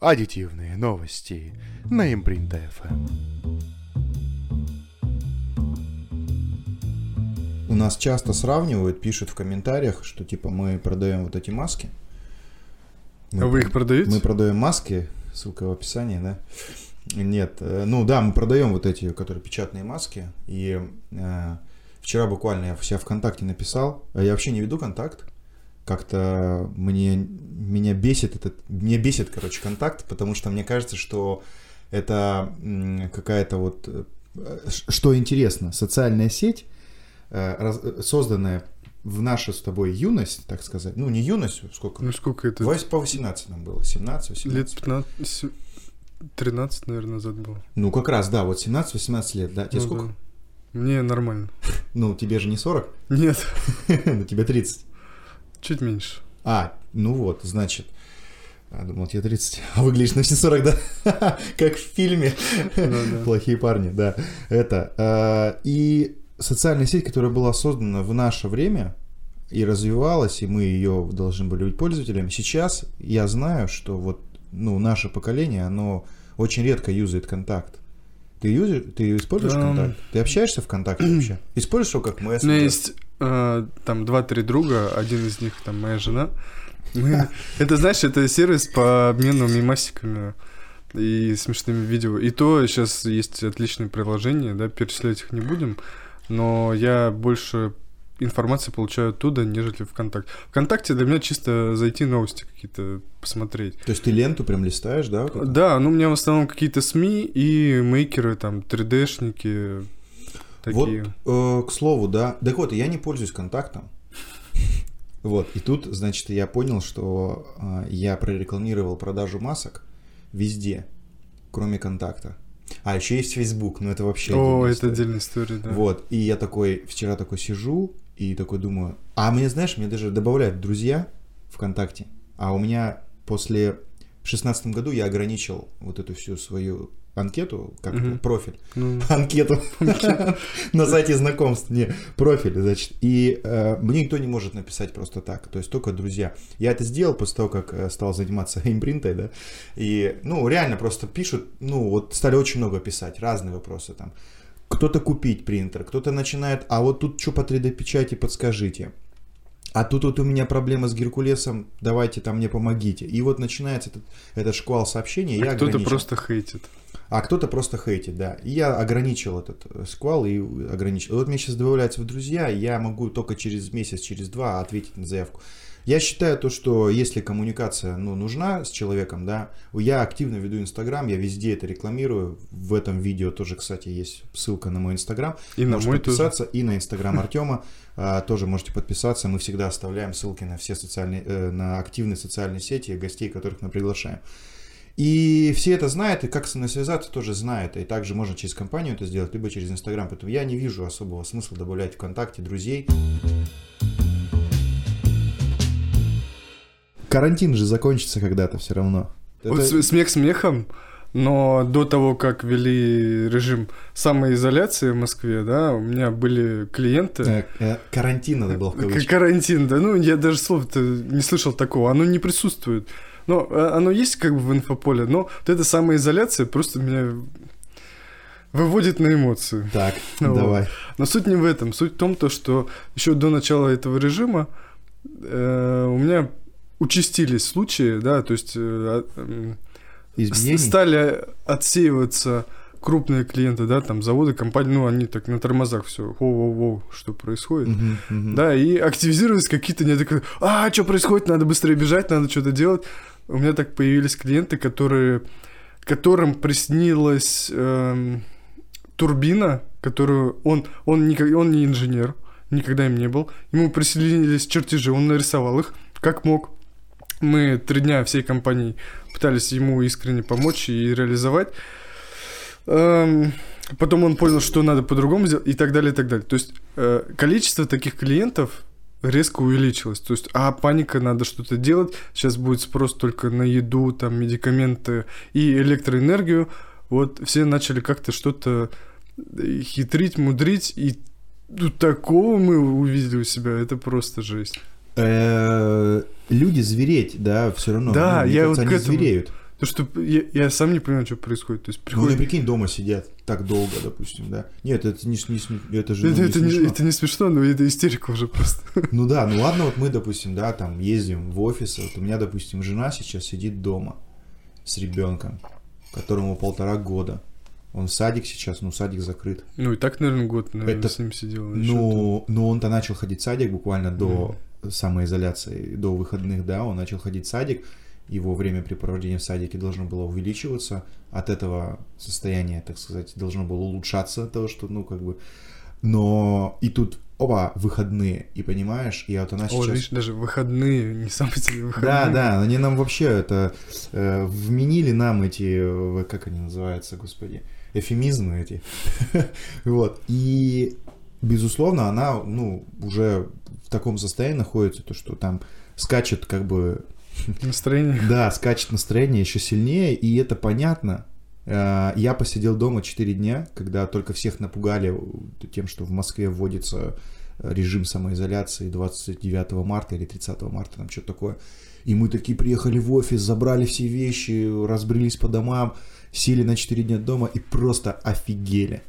Аддитивные новости на Импринт FM. У нас часто сравнивают, пишут в комментариях, что типа мы продаем вот эти маски. Мы А вы их про- продаете? Мы продаем маски, ссылка в описании, да? Нет, э, ну да, мы продаем вот эти, которые печатные маски. И э, вчера буквально я себя ВКонтакте написал, а я вообще не веду контакт. Как-то мне меня бесит этот, мне бесит, короче, контакт, потому что мне кажется, что это какая-то вот, э, что интересно, социальная сеть, э, э, созданная в нашу с тобой юность, так сказать, ну не юность, сколько, Ну сколько это? Вось- по 18 нам было, 17, 18. Лет 15, се- 13, наверное, назад было. Ну, как раз, да, вот 17-18 лет, да? Тебе Ну сколько? да. Мне нормально. Ну, тебе же не 40, Нет, ну, тебе 30. Чуть меньше. А, ну вот, значит, а, думал, тебе 30, а выглядишь на все 40, да? Как в фильме. Да-да. Плохие парни, да. Это. э, И социальная сеть, которая была создана в наше время и развивалась, и мы ее должны были быть пользователями, сейчас я знаю, что вот ну, наше поколение, оно очень редко юзает контакт. Ты, юзер, ты используешь контакт? Ты общаешься ВКонтакте вообще? Используешь его как У меня мессенджер? есть э, там два-три друга, один из них там моя жена. Мы- Это, знаешь, это сервис по обмену мемасиками и смешными видео. И то сейчас есть отличные приложения, да, перечислять их не будем, но я больше информации получаю оттуда, нежели ВКонтакте. ВКонтакте для меня чисто зайти новости какие-то посмотреть. То есть ты ленту прям листаешь, да? вот? Да, ну у меня в основном какие-то СМИ и мейкеры, там, 3D-шники, такие. Вот, э, к слову, да. Так вот, я не пользуюсь контактом. Вот, и тут, значит, я понял, что э, я прорекламировал продажу масок везде, кроме контакта. А, еще есть Facebook, но это вообще О, это история. отдельная история, да. Вот, и я такой, вчера такой сижу и такой думаю, а мне, знаешь, мне даже добавляют друзья ВКонтакте, а у меня после в шестнадцатом году я ограничил вот эту всю свою анкету, как Мгм. профиль, Ну, анкету на сайте знакомств, не, профиль, значит, и э, мне никто не может написать просто так, то есть только друзья. Я это сделал после того, как э, стал заниматься импринтой, да, и, ну, реально просто пишут, ну, вот стали очень много писать, разные вопросы там. Кто-то купить принтер, кто-то начинает, а вот тут что по 3D-печати, подскажите. А тут вот у меня проблема с Геркулесом, давайте там мне помогите. И вот начинается этот, этот шквал сообщений, а кто-то просто хейтит. А кто-то просто хейтит, да. И я ограничил этот э, сквал и ограничил. Вот мне сейчас добавляются в друзья, я могу только через месяц, через два ответить на заявку. Я считаю то, что если коммуникация ну, нужна с человеком, да, я активно веду Инстаграм, я везде это рекламирую. В этом видео тоже, кстати, есть ссылка на мой Инстаграм. И на Можете мой тоже. подписаться, и на Инстаграм Артема а, тоже можете подписаться. Мы всегда оставляем ссылки на все социальные, э, на активные социальные сети гостей, которых мы приглашаем. И все это знают, и как со мной связаться тоже знают. И также можно через компанию это сделать, либо через Инстаграм. Поэтому я не вижу особого смысла добавлять ВКонтакте друзей. Карантин же закончится когда-то все равно. Вот Это- смех смехом, но до того, как ввели режим самоизоляции в Москве, да, у меня были клиенты. э, э, карантин надо было в. Карантин, да, ну я даже слова-то не слышал такого, оно не присутствует. Но э, оно есть как бы в инфополе, но вот эта самоизоляция просто меня выводит на эмоции. Так, Ну, давай. Но суть не в этом. Суть в том, то, что еще до начала этого режима э, у меня участились случаи, да, то есть э, а, Изменений. стали отсеиваться крупные клиенты, да, там заводы, компании, ну они так на тормозах все, воу-воу-воу, что происходит. Мгм, мгм. Да, и активизировались какие-то неадекватные, а, что происходит, надо быстрее бежать, надо что-то делать. У меня так появились клиенты, которые, которым приснилась эм, турбина, которую он, он, никак- он не инженер, никогда им не был. Ему приснились чертежи, он нарисовал их, как мог. Мы три дня всей компанией пытались ему искренне помочь и реализовать. Эм, Потом он понял, что надо по-другому сделать, и так далее, и так далее. То есть э, количество таких клиентов резко увеличилось. То есть, а паника, надо что-то делать. Сейчас будет спрос только на еду, там, медикаменты и электроэнергию. Вот все начали как-то что-то э, хитрить, мудрить, и такого мы увидели у себя, это просто жесть. Э, Люди звереть, да, все равно. Да, Ну, я кажется, вот к они этому- звереют. То, что я, я сам не понимаю, что происходит. То есть Ну, не приходит... прикинь, дома сидят так долго, допустим, да. Нет, это не, не, это же ну, это, не это не, смешно. это не смешно, но это истерика уже просто. Ну да, ну ладно, вот мы, допустим, да, там ездим в офис, вот у меня, допустим, жена сейчас сидит дома с ребенком, которому полтора года. Он в садик сейчас, ну садик закрыт. Ну и так, наверное, год, наверное, Это- с ним сидел. Ещё Ну, ну он-то начал ходить в садик буквально до самоизоляции, до выходных, да, он начал ходить в садик, его времяпрепровождение в садике должно было увеличиваться, от этого состояние, так сказать, должно было улучшаться от того, что, ну, как бы, но и тут, оба, выходные, и понимаешь, и вот она. О, сейчас... видишь, даже выходные, не самые тебе выходные. Да, да, они нам вообще это э, вменили нам эти, э, как они называются, господи, эфемизмы эти. Вот. И, безусловно, она, ну, уже в таком состоянии находится, то, что там скачет как бы, Настроение. да, скачет настроение еще сильнее, и это понятно. Э, Я посидел дома 4 дня, когда только всех напугали тем, что в Москве вводится режим самоизоляции 29 марта или 30 марта, там что-то такое. И мы такие приехали в офис, забрали все вещи, разбрелись по домам, сели на 4 дня дома и просто офигели.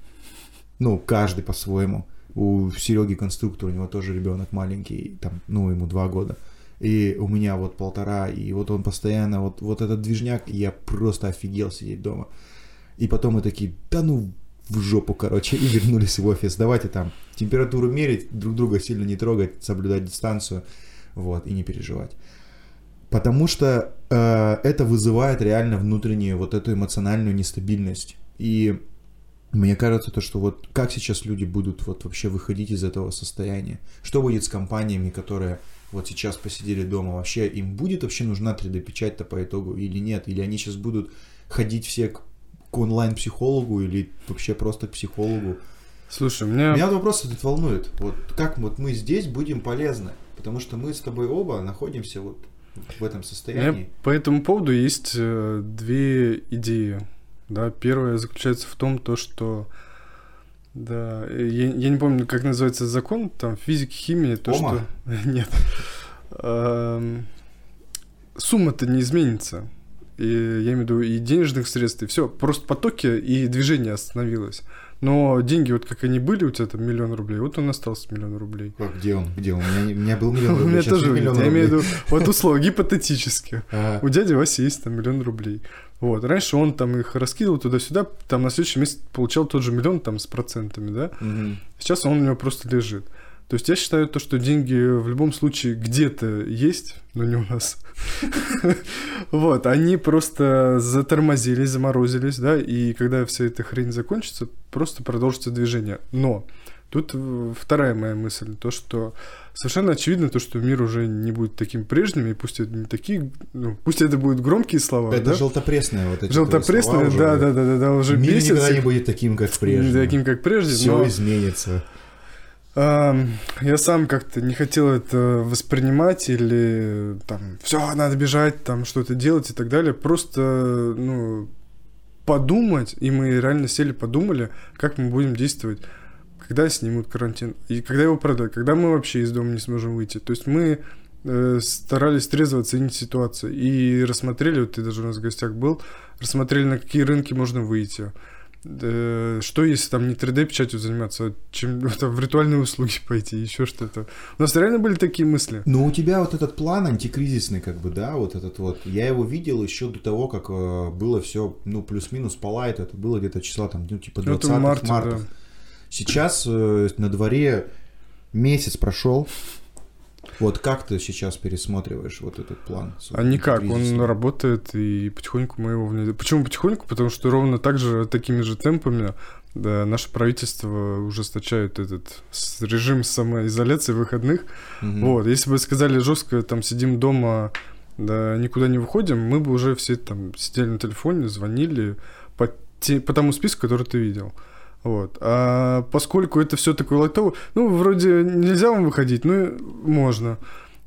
Ну, каждый по-своему. У Сереги конструктор, у него тоже ребенок маленький, там, ну, ему 2 года. И у меня вот полтора, и вот он постоянно, вот, вот этот движняк, я просто офигел сидеть дома. И потом мы такие, да ну в жопу, короче, и вернулись в офис. Давайте там температуру мерить, друг друга сильно не трогать, соблюдать дистанцию, вот, и не переживать. Потому что э, это вызывает реально внутреннюю вот эту эмоциональную нестабильность. И мне кажется, то, что вот как сейчас люди будут вот вообще выходить из этого состояния? Что будет с компаниями, которые вот сейчас посидели дома? Вообще им будет вообще нужна 3D-печать-то по итогу или нет? Или они сейчас будут ходить все к, к онлайн-психологу или вообще просто к психологу? Слушай, меня... Меня вопрос этот волнует. Вот как вот мы здесь будем полезны? Потому что мы с тобой оба находимся вот в этом У меня состоянии. по этому поводу есть э, две идеи. Да, первая заключается в том, то, что да, я, я не помню, как называется закон, там физики, химии, то, Ома? что... Нет. Эм, Сумма-то не изменится. И я имею в виду и денежных средств, и все. Просто потоки и движение остановилось. Но деньги, вот как они были, у тебя там миллион рублей, вот он остался миллион рублей. А Где он? Где он? У меня, у меня был миллион У рублей. меня сейчас тоже, нет я имею в виду, вот условно, гипотетически. У дяди Васи есть там миллион рублей. Вот. Раньше он там их раскидывал туда-сюда, там на следующий месяц получал тот же миллион там с процентами, да? Мгм. Сейчас он у него просто лежит. То есть я считаю то, что деньги в любом случае где-то есть, но не у нас. Вот, они просто затормозились, заморозились, да, и когда вся эта хрень закончится, просто продолжится движение. Но тут э, вторая моя мысль, то, что совершенно очевидно то, что мир уже не будет таким прежним, и пусть это не такие, ну, пусть это будут громкие слова, Это да? желтопресные вот эти Желтопресные, слова да, уже. да, да, да, да, уже Мир бесит. никогда не будет таким, как прежде. Не таким, как прежде, Все но... изменится. Я сам как-то не хотел это воспринимать или там все надо бежать, там что-то делать и так далее. Просто ну подумать, и мы реально сели подумали, как мы будем действовать, когда снимут карантин и когда его продать, когда мы вообще из дома не сможем выйти. То есть мы э, старались трезво оценить ситуацию и рассмотрели, вот ты даже у нас в гостях был, рассмотрели на какие рынки можно выйти. Э, Что если там не 3D-печатью заниматься, а чем ну, там, в ритуальные услуги пойти, еще что-то. У нас реально были такие мысли. Но у тебя вот этот план антикризисный, как бы, да, вот этот вот, я его видел еще до того, как э, было все, ну, плюс-минус по лайту, это было где-то числа там, ну, типа Ну, 20 это в марте, марта. да. Сейчас э, на дворе месяц прошел. Вот как ты сейчас пересматриваешь вот этот план? А никак, он антикризисный? работает, и потихоньку мы его внедряем. Почему потихоньку? Потому что ровно так же, такими же темпами да, наше правительство ужесточает этот режим самоизоляции выходных. Мгм. Вот, если бы сказали жестко, там сидим дома, да, никуда не выходим, мы бы уже все там сидели на телефоне, звонили по, те- по тому списку, который ты видел. Вот. А поскольку это все такое лайтово, ну, вроде нельзя вам выходить, ну, можно.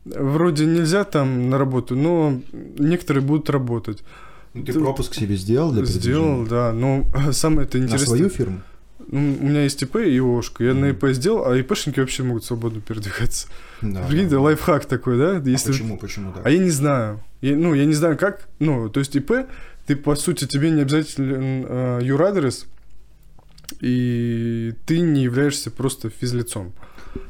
Вроде нельзя там на работу, но некоторые будут работать. Ну, ты пропуск себе сделал для Сделал, да. Но самое это На интересное... свою фирму? ну, у меня есть ИП и ОшКа. Я на ИП сделал, а ИПшники вообще могут свободно передвигаться. Да, Прикиньте, да. лайфхак такой, да? А Если... почему, почему так? А я не знаю. Я- ну, я не знаю, как. Ну, то есть ИП, ты, по сути, тебе не обязательно э, юрадрес, и ты не являешься просто физлицом.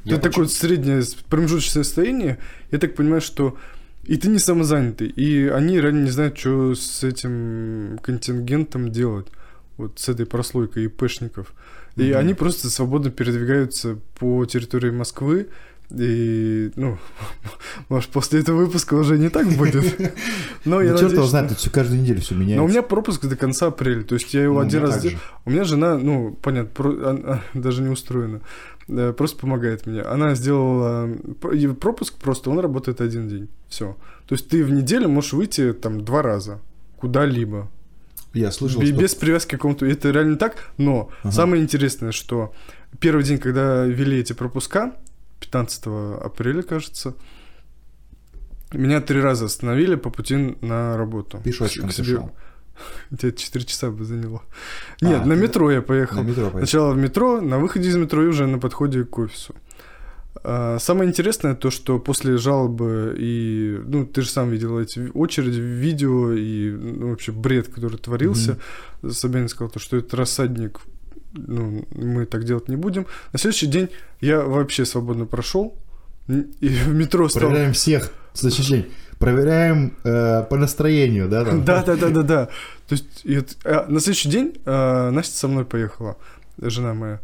Я ты такое среднее промежуточное состояние. Я так понимаю, что и ты не самозанятый, и они реально не знают, что с этим контингентом делать. Вот с этой прослойкой ИПшников. И Мгм. они просто свободно передвигаются по территории Москвы. И, ну, может, после этого выпуска уже не так будет. Но Ну, я черт его знает, тут все каждую неделю все меняется. Но у меня пропуск до конца апреля. То есть я его Ну, один раз. У меня жена, ну, понятно, про- она даже не устроена. Да, Просто помогает мне. Она сделала пропуск просто, он работает один день. Все. То есть ты в неделю можешь выйти там два раза куда-либо. Я слышал, что... Без привязки к какому-то. Это реально так. Но Ага. самое интересное, что первый день, когда ввели эти пропуска, 15 апреля, кажется, меня три раза остановили по пути на работу. Пешочком К себе- шел. Где 4 часа бы заняло. Нет, А, на метро я поехал. На метро поехал. Сначала в метро, на выходе из метро и уже на подходе к офису. А, Самое интересное то, что после жалобы и, ну, ты же сам видел эти очереди, видео и ну, вообще бред, который творился. Собянин сказал, то, что это рассадник, ну, мы так делать не будем. На следующий день я вообще свободно прошел, и в метро стал... Проверяем всех с ощущением. Проверяем э, по настроению, да? там? Да, да, да, да, да. То есть а, на следующий день а, Настя со мной поехала, жена моя.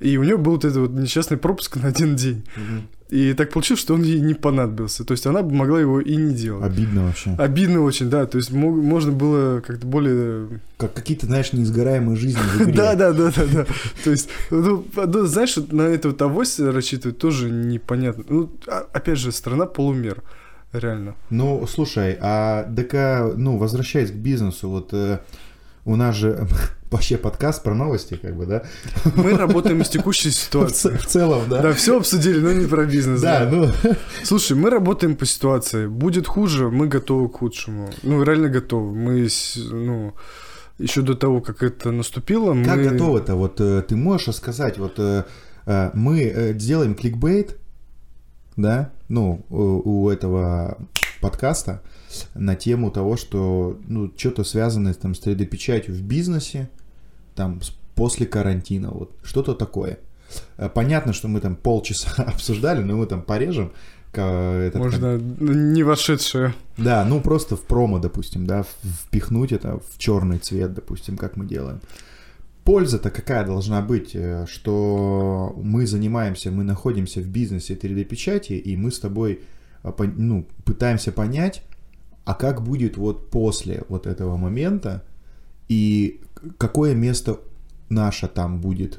И у нее был вот этот вот несчастный пропуск на один день. Мгм. И так получилось, что он ей не понадобился. То есть она бы могла его и не делать. Обидно вообще. Обидно очень, да. То есть мог- можно было как-то более... Как какие-то, знаешь, неизгораемые жизни. Да, да, да, да, да. То есть, ну, ну, знаешь, на это вот авось рассчитывать тоже непонятно. Ну, а- опять же, страна полумер. Реально. Ну, слушай, а ДК, ну, возвращаясь к бизнесу, вот э, у нас же вообще подкаст про новости, как бы, да? Мы работаем из текущей В, ситуации. в целом, да? Да, все обсудили, но не про бизнес. Да, ну, Слушай, мы работаем по ситуации. Будет хуже, мы готовы к худшему. Ну, реально готовы. Мы, с- ну, еще до того, как это наступило, как мы... готово-то? Вот э, ты можешь рассказать, вот э, э, мы сделаем кликбейт, да, ну, у этого подкаста на тему того, что, ну, что-то связанное там с 3D-печатью в бизнесе, там, после карантина, вот, что-то такое. Э, Понятно, что мы там полчаса обсуждали, но мы там порежем. этот, Можно не вошедшее. да, ну просто в промо, допустим, да, впихнуть это в черный цвет, допустим, как мы делаем. Польза-то какая должна быть, э, что мы занимаемся, мы находимся в бизнесе 3D-печати, и мы с тобой пон- ну, пытаемся понять, а как будет вот после вот этого момента, и какое место наше там будет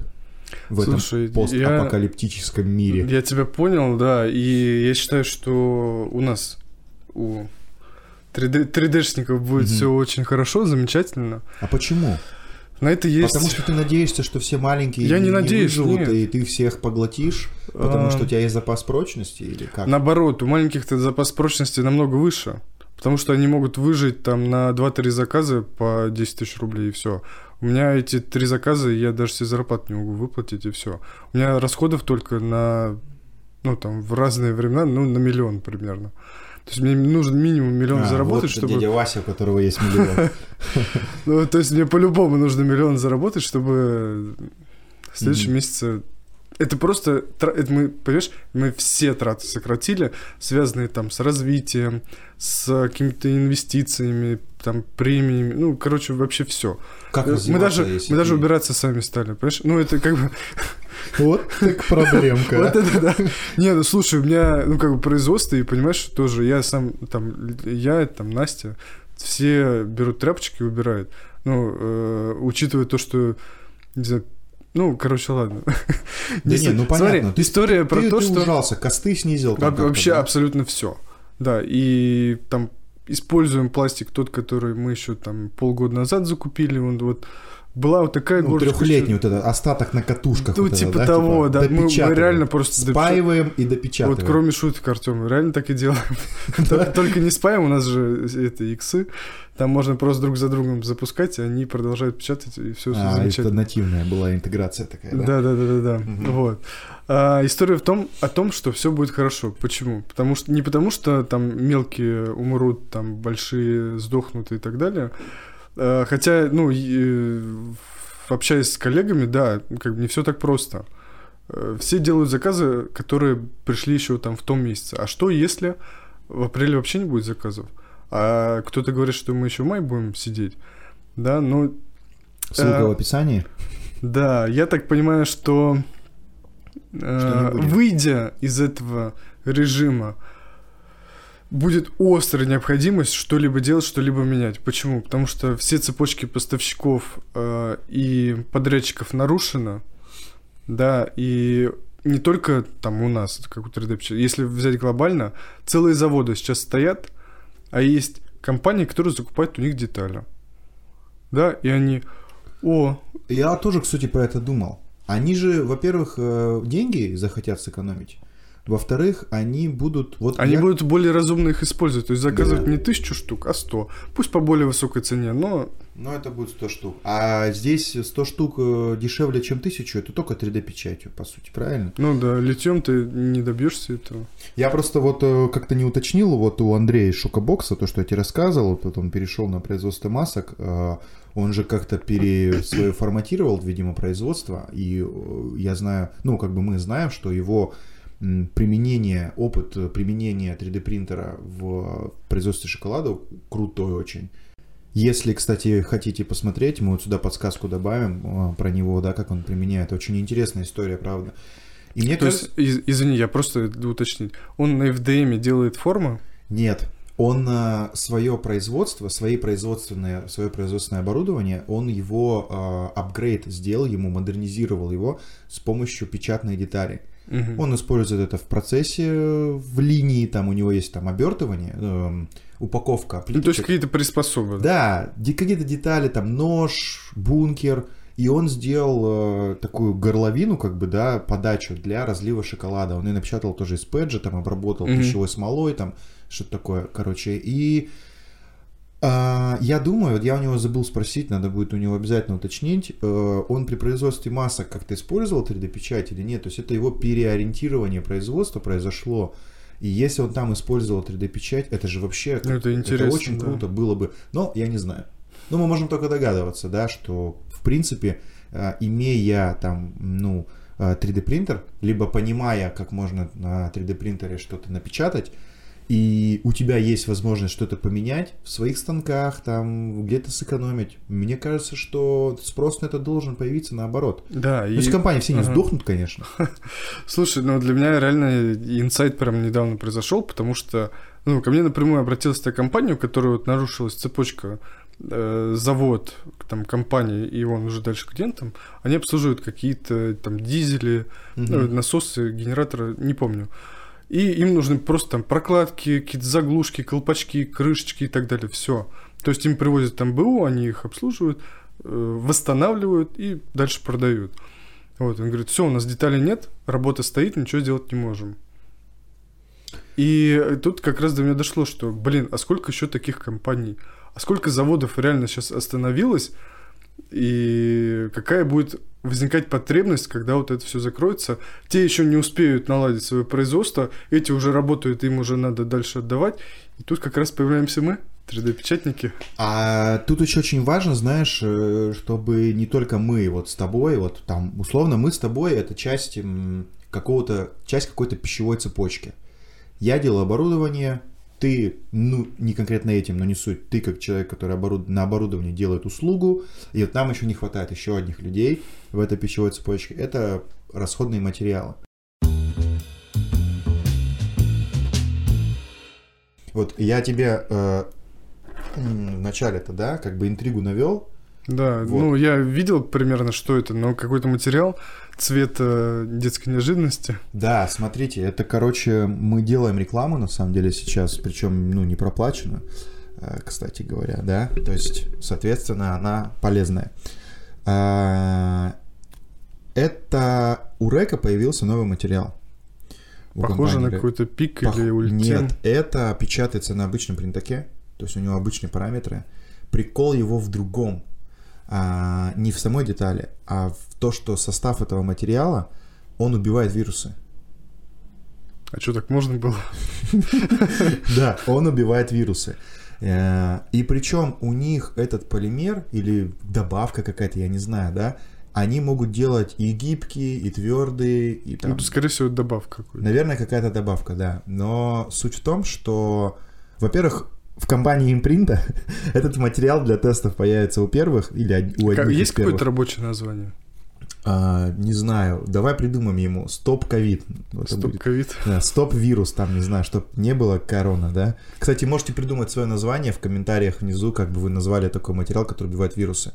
в Слушай, этом постапокалиптическом мире. Я тебя понял, да. И я считаю, что у нас, у 3D, 3D-шников будет Мгм. все очень хорошо, замечательно. А почему? На это есть... Потому что ты надеешься, что все маленькие Я не надеюсь, выживут, нет. и ты всех поглотишь, потому А, что у тебя есть запас прочности или как? Наоборот, у маленьких-то запас прочности намного выше. Потому что они могут выжить там на 2-3 заказа по 10 тысяч рублей и все. У меня эти три заказа, я даже себе зарплату не могу выплатить и все. У меня расходов только на, ну там, в разные времена, ну, на миллион примерно. То есть мне нужен минимум миллион А, заработать, вот чтобы... дядя Вася, у которого есть миллион. Ну, то есть мне по-любому нужно миллион заработать, чтобы в следующем месяце... Это просто... Это мы, понимаешь, мы все траты сократили, связанные там с развитием, с какими-то инвестициями, там, премиями, ну, короче, вообще все. Как Мы даже, мы даже ты- убираться сами стали, понимаешь? Ну, это как бы... Вот так проблемка. Вот это да. Не, ну слушай, у меня, ну, как бы производство, и понимаешь, тоже я сам, там, я, там, Настя, все берут тряпочки и убирают. Ну, э, учитывая то, что, не знаю, ну, короче, ладно. Да не, ну Смотри, понятно. Ты- история про Ты то, ты что... ужался, косты снизил. Вообще абсолютно все. Да, и там используем пластик тот, который мы еще там полгода назад закупили, он вот была вот такая Ну, горочка. трехлетний вот этот остаток на катушках. Ну, вот это, типа да, того, да. Мы- мы реально просто Спаиваем и Вот допечатываем. кроме шуток, Артем, реально так и делаем. Только- не спаем, у нас же это иксы. Там можно просто друг за другом запускать, и они продолжают печатать, и все А, это замечательно. нативная была интеграция такая, да? Да, да, да, да. Вот. А, история в том, о том, что все будет хорошо. Почему? Потому что не потому, что там мелкие умрут, там большие сдохнут и так далее. А, хотя, ну, э, общаясь с коллегами, да, как бы не все так просто. Э, Все делают заказы, которые пришли еще там в том месяце. А что, если в апреле вообще не будет заказов? А кто-то говорит, что мы еще в мае будем сидеть. Да, ну, Ссылка Э, в описании. да, я так понимаю, что, э, Что выйдя из этого режима, будет острая необходимость что-либо делать, что-либо менять. Почему? Потому что все цепочки поставщиков э, и подрядчиков нарушены, да, и не только там у нас, как у 3D печати. Если взять глобально, целые заводы сейчас стоят, а есть компании, которые закупают у них детали. Да, и они, о, Я тоже, кстати, про это думал. Они же, во-первых, э, деньги захотят сэкономить. Во-вторых, они будут... Вот Они я- будут более разумно их использовать. То есть заказывать Да. не тысячу штук, а сто. Пусть по более высокой цене, но Ну, это будет 100 штук. А здесь 100 штук э, дешевле, чем 1000, это только 3D-печатью, по сути, правильно? ну да, литьем ты не добьешься этого. Я просто вот э, как-то не уточнил, вот у Андрея из Шокобокса, то, что я тебе рассказывал, вот он перешел на производство масок, э, он же как-то пере свое форматировал, видимо, производство, и я знаю, ну, как бы мы знаем, что его применение, опыт э, применения 3D принтера в производстве шоколада крутой очень. Если, кстати, хотите посмотреть, мы вот сюда подсказку добавим э, про него, да, как он применяет. Очень интересная история, правда. И мне То кажется... есть, из- извини, я просто уточнить. Он на FDM делает форму. Нет, он свое производство, свои производственные, свое производственное оборудование, он его э, апгрейд сделал, ему модернизировал его с помощью печатной детали. Мгм. Он использует это в процессе, э, в линии, там у него есть там обертывание, эм, упаковка Ну, то есть плиточек. какие-то приспособы. Да, какие-то детали, там нож, бункер, и он сделал э, такую горловину, как бы, да, подачу для разлива шоколада. Он ее напечатал тоже из пэджа, там обработал Мгм. пищевой смолой, там что-то такое, короче. И я думаю, вот я у него забыл спросить, надо будет у него обязательно уточнить, э, он при производстве масок как-то использовал 3D-печать или нет, то есть это его переориентирование производства произошло, и если он там использовал 3D-печать, это же вообще Ну, это интересно, очень да. круто было бы, но я не знаю. Ну, мы можем только догадываться, да, что, в принципе, э, имея там, ну, э, 3D принтер, либо понимая, как можно на 3D принтере что-то напечатать, и у тебя есть возможность что-то поменять в своих станках, там где-то сэкономить. Мне кажется, что спрос на это должен появиться наоборот. Да, То и... есть компании все не Ага. сдохнут, конечно. Слушай, ну для меня реально инсайт прям недавно произошел, потому что ну, ко мне напрямую обратилась та компания, у которой вот нарушилась цепочка э, завод, там, компании, и он уже дальше клиентам, они обслуживают какие-то там дизели, ну, Мгм. насосы, генераторы, не помню. И им нужны просто там прокладки, какие-то заглушки, колпачки, крышечки и так далее. Все. То есть им привозят там БУ, они их обслуживают, э, восстанавливают и дальше продают. Вот, он говорит, все, у нас деталей нет, работа стоит, ничего сделать не можем. И тут как раз до меня дошло, что, блин, а сколько еще таких компаний? А сколько заводов реально сейчас остановилось? И какая будет возникать потребность, когда вот это все закроется? Те еще не успеют наладить свое производство, эти уже работают, им уже надо дальше отдавать. И тут как раз появляемся мы, 3D-печатники. А тут еще очень важно, знаешь, э, чтобы не только мы вот с тобой, вот там, условно, мы с тобой это часть какого-то, часть какой-то пищевой цепочки. Я делаю оборудование, ты, ну, не конкретно этим, но не суть, ты как человек, который оборуд- на оборудовании делает услугу, и вот нам еще не хватает еще одних людей в этой пищевой цепочке, это расходные материалы. Вот я тебе э, м, в начале-то, да, как бы интригу навел, Да, Вот. ну я видел примерно, что это, но какой-то материал цвета детской неожиданности. Да, смотрите, это, короче, мы делаем рекламу, на самом деле, сейчас, причем, ну, не проплаченную, э, кстати говоря, да, то есть, соответственно, она полезная. А, это у Река появился новый материал. Похоже на какой-то пик Пох- или ультим. Нет, это печатается на обычном принтаке, то есть у него обычные параметры. Прикол его в другом. А, не в самой детали, а в то, что состав этого материала, он убивает вирусы. А что, так можно было? Да, он убивает вирусы. Э, И причем у них этот полимер или добавка какая-то, я не знаю, да, они могут делать и гибкие, и твердые, и там... Ну, скорее всего, добавка какой-то. Наверное, какая-то добавка, да. Но суть в том, что, во-первых, в компании импринта этот материал для тестов появится у первых или у Как- одних Есть из первых. какое-то рабочее название? А, не знаю. Давай придумаем ему стоп ковид. Стоп ковид. Да, стоп вирус, там, не знаю, чтобы не было корона, да. Кстати, можете придумать свое название в комментариях внизу, как бы вы назвали такой материал, который убивает вирусы.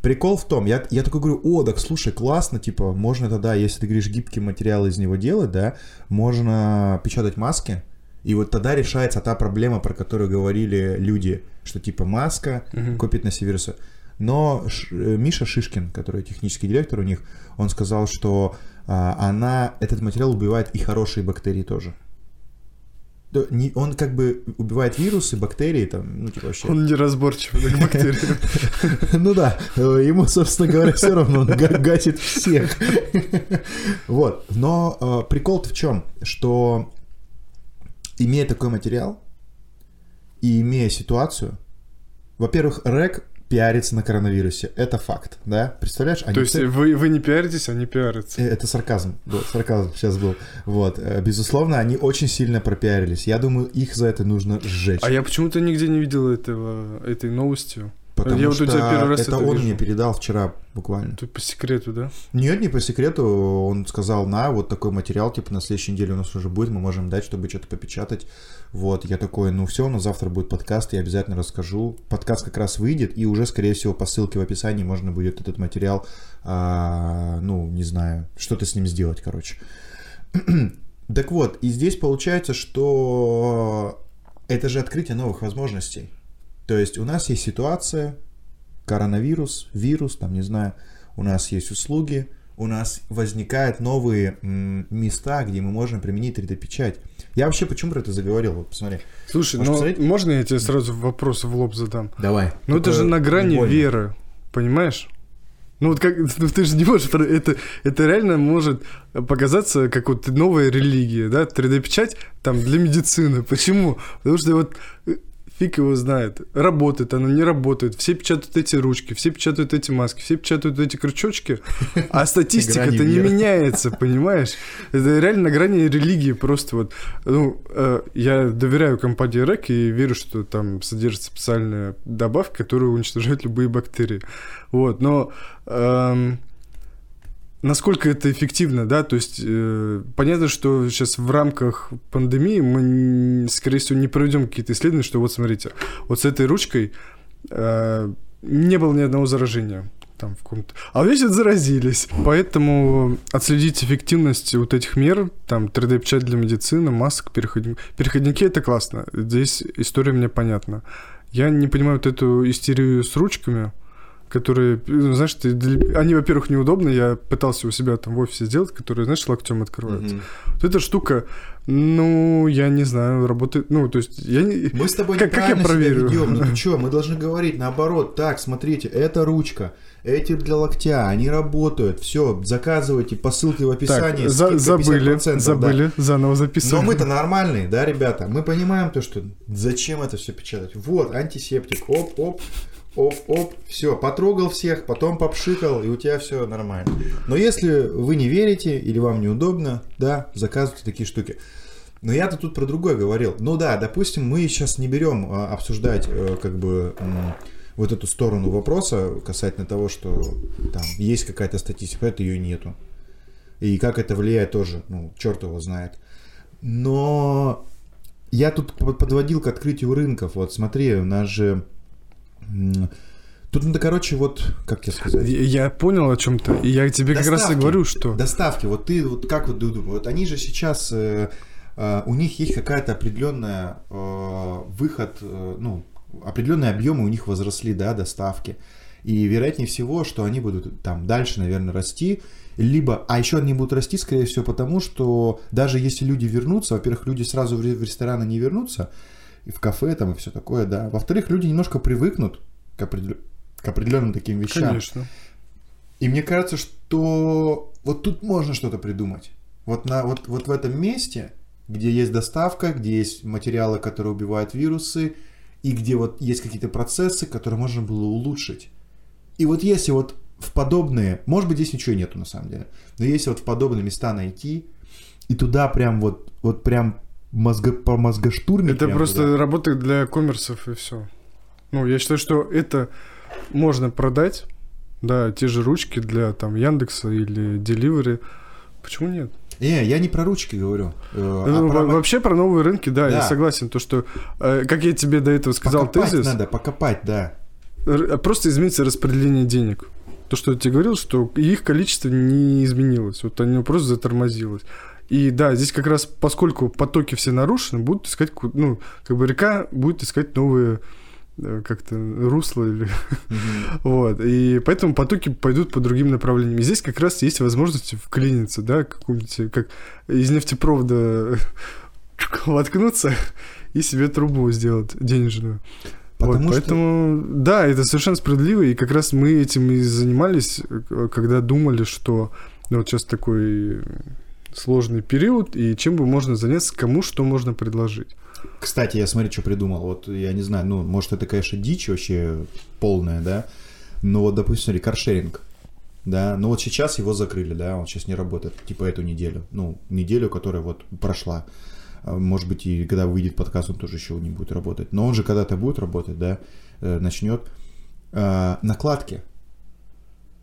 Прикол в том, я, я такой говорю, о, так слушай, классно, типа, можно тогда, если ты говоришь, гибкий материал из него делать, да, можно печатать маски, и вот тогда решается та проблема, про которую говорили люди, что типа маска Мгм. копит на себе вирусы. Но Ш- э, Миша Шишкин, который технический директор у них, он сказал, что а, она, этот материал убивает и хорошие бактерии тоже. Не- Он как бы убивает вирусы, бактерии, там, ну, типа вообще. Он неразборчив, как бактерия. Ну да, э, ему, собственно говоря, все равно, он га- гасит всех. Вот, но э, прикол-то в чем? Что имея такой материал и имея ситуацию, во-первых, РЭК пиарится на коронавирусе, это факт, да? Представляешь? Они То есть все- вы, вы не пиаритесь, они пиарятся. Э, Это сарказм, да, сарказм сейчас был. Вот, э, безусловно, они очень сильно пропиарились. Я думаю, их за это нужно сжечь. А я почему-то нигде не видел этого, этой новости. Потому я вот у что тебя первый раз это, это он вижу. мне передал вчера буквально. Тут по секрету, да? Нет, не по секрету, он сказал, на, вот такой материал, типа, на следующей неделе у нас уже будет, мы можем дать, чтобы что-то попечатать. Вот, я такой, ну все, но завтра будет подкаст, я обязательно расскажу. Подкаст как раз выйдет, и уже, скорее всего, по ссылке в описании можно будет этот материал, а, ну, не знаю, что-то с ним сделать, короче. Так вот, и здесь получается, что это же открытие новых возможностей. То есть у нас есть ситуация, коронавирус, вирус, там, не знаю, у нас есть услуги, у нас возникают новые места, где мы можем применить 3D-печать. Я вообще почему про это заговорил? Вот посмотри. Слушай, Можешь ну посмотреть? можно я тебе сразу вопрос в лоб задам? Давай. Ну это же на грани веры, понимаешь? Ну вот как, ну, ты же не можешь, это, это реально может показаться как вот новая религия, да, 3D-печать там для медицины. Почему? Потому что вот э, фиг его знает, работает она, не работает, все печатают эти ручки, все печатают эти маски, все печатают эти крючочки, а статистика-то Грани не меняется, понимаешь? Это реально на грани религии просто вот. Ну, э, я доверяю компании REC и верю, что там содержится специальная добавка, которая уничтожает любые бактерии. Вот, но эм, насколько это эффективно, да, то есть э, понятно, что сейчас в рамках пандемии мы, скорее всего, не проведем какие-то исследования, что вот смотрите, вот с этой ручкой э, не было ни одного заражения там в каком-то... А вот заразились. Поэтому отследить эффективность вот этих мер, там 3D-печать для медицины, масок, переходники. Переходники это классно. Здесь история мне понятна. Я не понимаю вот эту истерию с ручками, которые, ну, знаешь, ты они, во-первых, неудобны. Я пытался у себя там в офисе сделать, которые, знаешь, локтем открываются. Мгм. Вот эта штука, ну, я не знаю, работает. Ну, то есть, я не. Мы с тобой Как- как я неправильно себя проверю? ведем. Ну ты что, мы должны говорить наоборот. Так, смотрите, это ручка, эти для локтя, они работают. Все, заказывайте по ссылке в описании. Так, за- забыли, 50%, да. забыли, заново записываем. Но мы-то нормальные, да, ребята? Мы понимаем то, что зачем это все печатать. Вот, антисептик. Оп, оп, оп, оп. Все, потрогал всех, потом попшикал, и у тебя все нормально. Но если вы не верите или вам неудобно, да, заказывайте такие штуки. Но я-то тут про другое говорил. Ну да, допустим, мы сейчас не берем а, обсуждать э, как бы м, вот эту сторону вопроса касательно того, что там есть какая-то статистика, это ее нету. И как это влияет тоже, ну, черт его знает. Но я тут под- подводил к открытию рынков. Вот смотри, у нас же... Тут надо, короче, вот, как тебе сказать? Я понял о чем-то. И я тебе как раз и Доставки. говорю, что. Доставки. Вот ты, вот как вот вот они же сейчас, э, э, у них есть какая-то определенная э, выход, э, ну, определенные объемы у них возросли, да, доставки. И вероятнее всего, что они будут там дальше, наверное, расти. Либо, а еще они будут расти, скорее всего, потому что даже если люди вернутся, во-первых, люди сразу в рестораны не вернутся, и в кафе там и все такое, да. Во-вторых, люди немножко привыкнут к, определен- к определенным таким вещам. Конечно. И мне кажется, что вот тут можно что-то придумать. Вот, на, вот, вот в этом месте, где есть доставка, где есть материалы, которые убивают вирусы, и где вот есть какие-то процессы, которые можно было улучшить. И вот если вот в подобные, может быть, здесь ничего нету на самом деле, но если вот в подобные места найти, и туда прям вот, вот прям мозго, по мозгоштурме. Это просто туда. работает для коммерсов и все. Ну, я считаю, что это можно продать, да, те же ручки для там Яндекса или Delivery. Почему нет? Не, я не про ручки говорю. э, а Ну, про во- Вообще про новые рынки, да, я Да. согласен. То, что, э, как я тебе до этого сказал, покопать тезис, надо, покопать, да. просто изменится распределение денег. То, что я тебе говорил, что их количество не изменилось. Вот оно просто затормозилось. И да, здесь как раз, поскольку потоки все нарушены, будут искать, ну, как бы река будет искать новые э, как-то русла или вот. И поэтому потоки пойдут по другим направлениям. И здесь как раз есть возможность вклиниться, да, какую-нибудь, как из нефтепровода воткнуться и себе трубу сделать денежную. Потому вот, что- поэтому, да, это совершенно справедливо, и как раз мы этим и занимались, э, когда думали, что ну, вот сейчас такой сложный период, и чем бы можно заняться, кому что можно предложить. Кстати, я смотри, что придумал. Вот я не знаю, ну, может, это, конечно, дичь вообще полная, да. Но вот, допустим, смотри, каршеринг. Да, но вот сейчас его закрыли, да, он сейчас не работает, типа эту неделю. Ну, неделю, которая вот прошла. А, Может быть, и когда выйдет подкаст, он тоже еще не будет работать. Но он же когда-то будет работать, да, э, начнет. А, Накладки,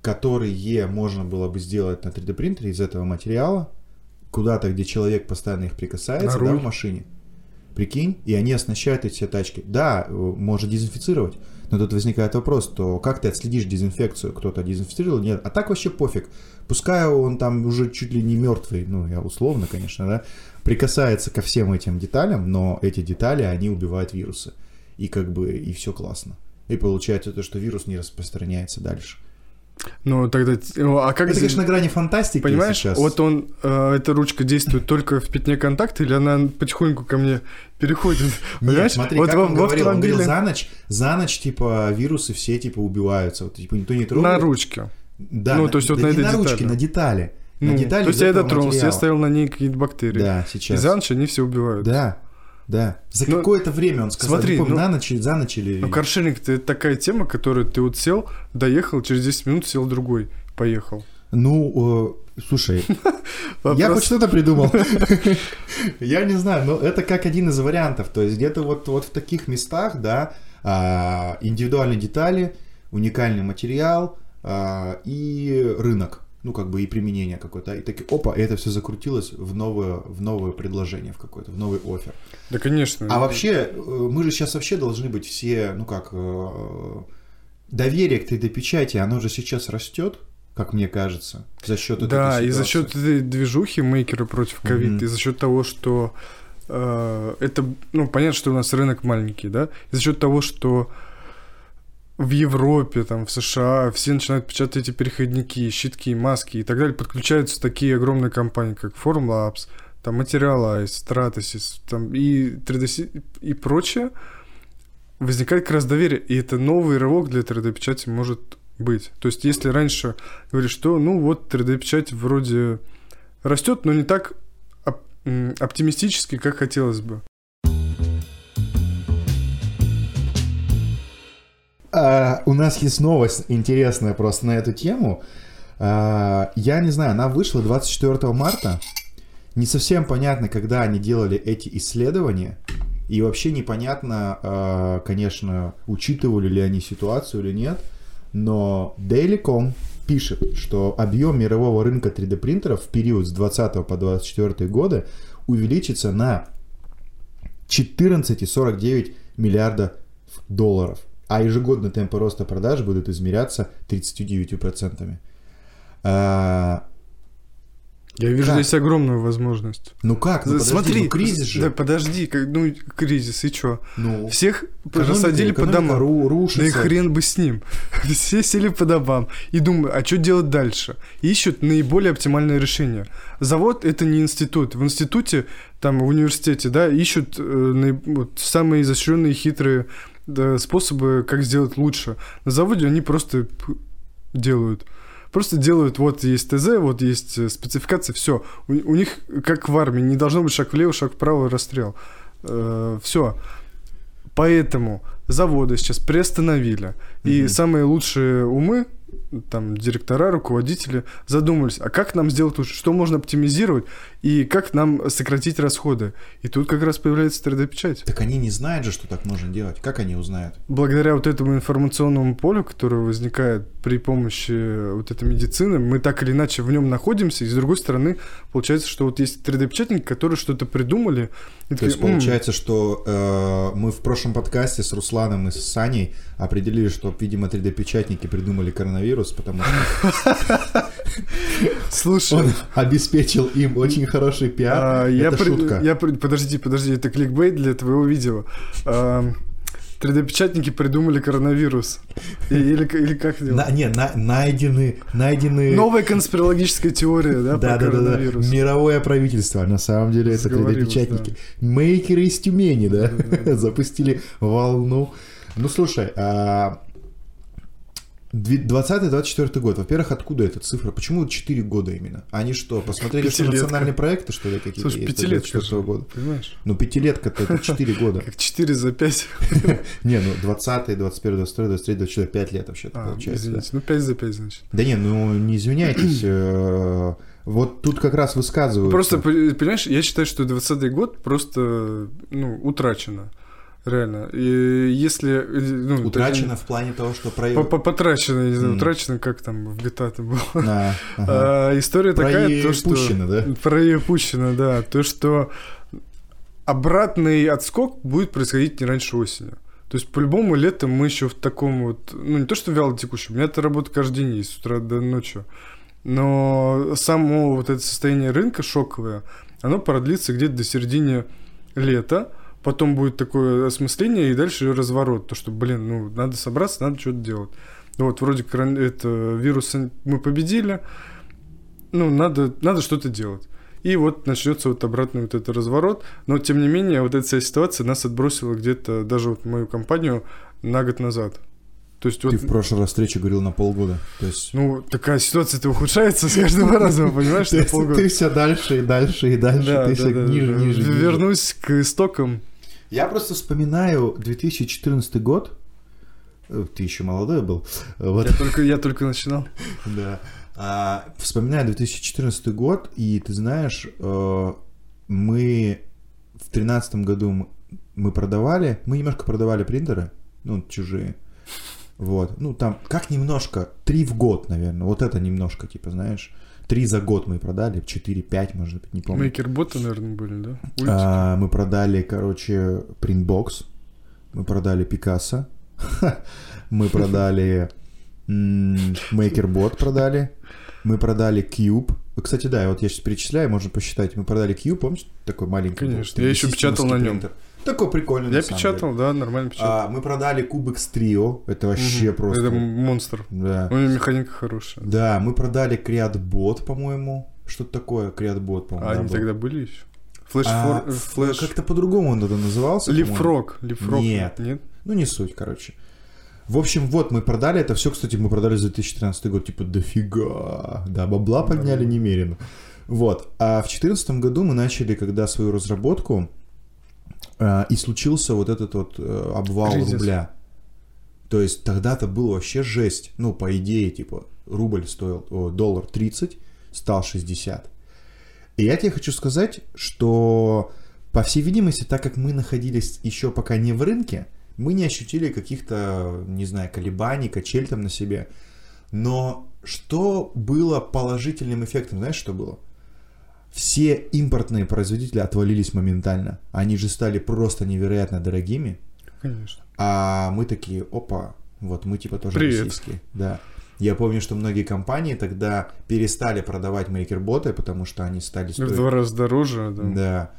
которые можно было бы сделать на 3D принтере из этого материала, куда-то, где человек постоянно их прикасается, да, в машине. Прикинь, и они оснащают эти все тачки. Да, э, может дезинфицировать, но тут возникает вопрос, то как ты отследишь дезинфекцию? Кто-то дезинфицировал? Нет. А так вообще пофиг. Пускай он там уже чуть ли не мертвый, ну, я условно, конечно, да, прикасается ко всем этим деталям, но эти детали, они убивают вирусы. И как бы, и все классно. И получается то, что вирус не распространяется дальше. Ну, тогда... А как Это, конечно, на грани фантастики Понимаешь, сейчас. вот он, э, эта ручка действует только в пятне контакта, или она потихоньку ко мне переходит? Нет, Понимаешь? смотри, вот как он говорил, он говорил, за ночь, за ночь, типа, вирусы все, типа, убиваются. Вот, типа, никто не на трогает. ручке. Да, Ну, на- то есть вот да на этой на ручке, детали. на детали. Ну, на детали то есть я этого дотронулся, я оставил на ней какие-то бактерии. Да, И сейчас. за ночь они все убивают. Да, да. За Ну, какое-то время он сказал, смотри, помню, ну- на ночь, за ночь или... Ну, каршеринг это такая тема, которую ты вот сел, доехал, через 10 минут сел другой, поехал. Ну, э, слушай, я хоть что-то придумал. Я не знаю, но это как один из вариантов. То есть где-то вот, вот в таких местах, да, а, индивидуальные детали, уникальный материал а, и рынок. Ну, как бы и применение какое-то. И таки, опа, и это все закрутилось в новое, в новое предложение в какое-то, в новый офер. Да, конечно. А вообще, э, мы же сейчас вообще должны быть все, ну как, э, доверие к 3D-печати, оно же сейчас растет, как мне кажется, за счет этой Да, и за счет этой движухи мейкеры против ковид, Мгм. и за счет того, что э, это, ну, понятно, что у нас рынок маленький, да, и за счет того, что в Европе, там, в США все начинают печатать эти переходники, щитки, маски и так далее, подключаются такие огромные компании, как Formlabs, там, Materialize, Stratasys, там, и 3D и прочее, возникает как раз доверие, и это новый рывок для 3D-печати может быть. То есть, если раньше говоришь, что, ну, вот 3D-печать вроде растет, но не так оптимистически, как хотелось бы. А, у нас есть новость интересная просто на эту тему. А, я не знаю, она вышла 24 марта. Не совсем понятно, когда они делали эти исследования. И вообще непонятно, а, конечно, учитывали ли они ситуацию или нет. Но Dailycom пишет, что объем мирового рынка 3D принтеров в период с 20 по 24 годы увеличится на 14,49 миллиарда долларов, а ежегодные темпы роста продаж будут измеряться 39%. А, Я вижу Как? здесь огромную возможность. Ну как? Ну, подожди, Смотри, ну кризис же. Да подожди, как- ну кризис, и чё? Ну, Всех экономика- рассадили по домам. ру- Да и рушится. хрен бы с ним. Все сели по домам и думают, а что делать дальше? Ищут наиболее оптимальное решение. Завод — это не институт. В институте, там, в университете, да, ищут э, наиб- вот самые изощренные, хитрые да, способы, как сделать лучше. На заводе они просто делают. Просто делают, вот есть ТЗ, вот есть э, спецификация, все. У, у них, как в армии, не должно быть шаг влево, шаг вправо, расстрел. все. Поэтому заводы сейчас приостановили. И Мгм. самые лучшие умы, там, директора, руководители, задумались, а как нам сделать лучше, что можно оптимизировать и как нам сократить расходы. И тут как раз появляется 3D-печать. Так они не знают же, что так можно делать. Как они узнают? Благодаря вот этому информационному полю, которое возникает при помощи вот этой медицины, мы так или иначе в нем находимся, и с другой стороны, получается, что вот есть 3D-печатники, которые что-то придумали. То есть такие, «М, получается, что э, мы в прошлом подкасте с Русланом и с Саней определили, что, видимо, 3D-печатники придумали коронавирус, потому что Слушай, он обеспечил им очень хороший пиар. А, я, Это при- шутка. я при- подожди, подожди, это кликбейт для твоего видео. А, 3D-печатники придумали коронавирус. И- или, или как это? На- не, на- найдены, найдены... Новая конспирологическая теория, да, Да, про да, да, да. коронавирус. Мировое правительство, на самом деле это Сговорилось, 3D-печатники. Мейкеры из Тюмени, да, Да-да-да. запустили волну. Ну, слушай, а, 20-24 год. Во-первых, откуда эта цифра? Почему 4 года именно? Они что, посмотрели, что Пятилетка. национальные проекты, что ли, какие-то Слушай, есть пятилетка 24 же, года? понимаешь? Ну, пятилетка-то это 4 года. Как 4 за 5. Не, ну 20, 21, 22, 23, 24, 5 лет вообще-то А, получается. извините, ну 5 за 5, значит. Да не, ну не извиняйтесь. э, Вот тут как раз высказывают. Просто, понимаешь, я считаю, что 20 год просто, ну, утрачено. Реально. И если... э, Ну, Утрачено в плане того, что про... по- по- Потрачено, я не знаю, Мгм. утрачено, как там в GTA это было. А, ага. А, история такая, то, что... Проепущено, да? Проепущено, да. То, что обратный отскок будет происходить не раньше осени. То есть, по-любому, летом мы еще в таком вот... Ну, не то, что вяло текущем. У меня это работа каждый день есть, с утра до ночи. Но само вот это состояние рынка шоковое, оно продлится где-то до середины лета. Потом будет такое осмысление, и дальше разворот. То, что, блин, ну, надо собраться, надо что-то делать. Вот, вроде корон- это вирус мы победили, ну, надо, надо что-то делать. И вот начнется вот обратный вот этот разворот. Но, тем не менее, вот эта вся ситуация нас отбросила где-то даже вот мою компанию на год назад. То есть вот, Ты в прошлый раз встрече говорил на полгода. То есть... ну, такая ситуация-то ухудшается с каждым разом, понимаешь, на полгода. ты все дальше и дальше и дальше, Да, ты все ниже, ниже. Вернусь к истокам. Я просто вспоминаю 2014 год. Э, Ты еще молодой был. Вот. Я только, я только начинал. Да. А, вспоминаю 2014 год, и ты знаешь, э, мы в 2013 году мы продавали, мы немножко продавали принтеры, ну, чужие. Вот. Ну, там, как немножко, три в год, наверное. Вот это немножко, типа, знаешь. Три за год мы продали, четыре, пять, может быть, не помню. Мейкер-боты, наверное, были, да? Ультики. А, мы продали, короче, Printbox, мы продали Пикассо, мы продали м, MakerBot продали, мы продали Cube. Кстати, да, вот я сейчас перечисляю, можно посчитать. Мы продали Cube, помнишь, такой маленький? Конечно, я еще печатал на нем. принтер. Такой прикольный, Я печатал, деле. да, нормально печатал. А, мы продали Cubex Trio, это вообще Мгм. просто... Это монстр. Да. У него механика хорошая. да, мы продали CreateBot, по-моему. Что-то такое, CreateBot, по-моему. А да, они был. тогда были еще? Флэш, А, флэш... Как-то по-другому он тогда назывался. по-моему. Leapfrog. Leapfrog. Нет. Нет? Ну, не суть, короче. В общем, вот мы продали это все, кстати, мы продали за 2013 год, типа, дофига. Да, бабла подняли немерено. Вот. А в 2014 году мы начали, когда свою разработку, и случился вот этот вот э, обвал Кризис. рубля. То есть тогда-то было вообще жесть. Ну, по идее, типа, рубль стоил, о, доллар 30, стал 60. И я тебе хочу сказать, что, по всей видимости, так как мы находились еще пока не в рынке, мы не ощутили каких-то, не знаю, колебаний, качель там на себе. Но что было положительным эффектом, знаешь, что было? Все импортные производители отвалились моментально. Они же стали просто невероятно дорогими. Конечно. А мы такие, опа, вот мы типа тоже Привет. российские. Да. Я помню, что многие компании тогда перестали продавать мейкер-боты, потому что они стали В стоить... два раза дороже, да. Да.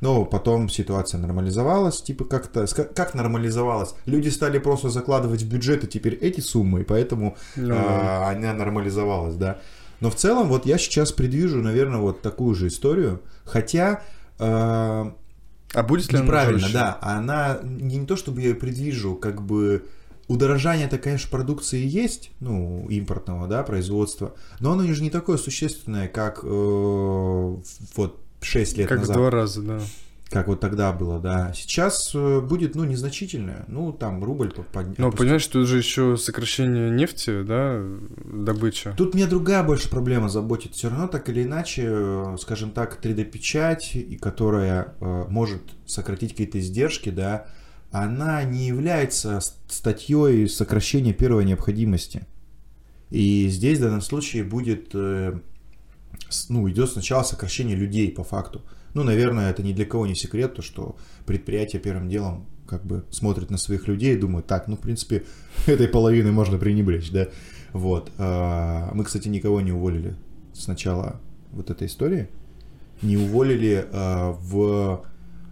Но потом ситуация нормализовалась, типа как-то... Как нормализовалась? Люди стали просто закладывать в бюджеты теперь эти суммы, и поэтому Ну, а, она нормализовалась, да. Но в целом вот я сейчас предвижу, наверное, вот такую же историю, хотя... а, А будет ли она Неправильно, жестче? да. Она не, не то, чтобы я ее предвижу, как бы удорожание-то, конечно, продукции есть, ну, импортного, да, производства, но оно же не такое существенное, как э, вот 6 лет Как в назад, два раза, да. Как вот тогда было, да. Сейчас э, будет, ну, незначительное, ну, там, рубль по- подня- Но опустить. понимаешь, тут же еще сокращение нефти, да, добыча. Тут меня другая больше проблема заботит. Все равно так или иначе, э, скажем так, 3D-печать, и которая э, может сократить какие-то издержки, да, она не является статьей сокращения первой необходимости. И здесь в данном случае будет, ну, идет сначала сокращение людей по факту. Ну, наверное, это ни для кого не секрет, то, что предприятие первым делом как бы смотрит на своих людей и думает, так, ну, в принципе, этой половины можно пренебречь, да. Вот. А, Мы, кстати, никого не уволили с начала вот этой истории. Не уволили а, в,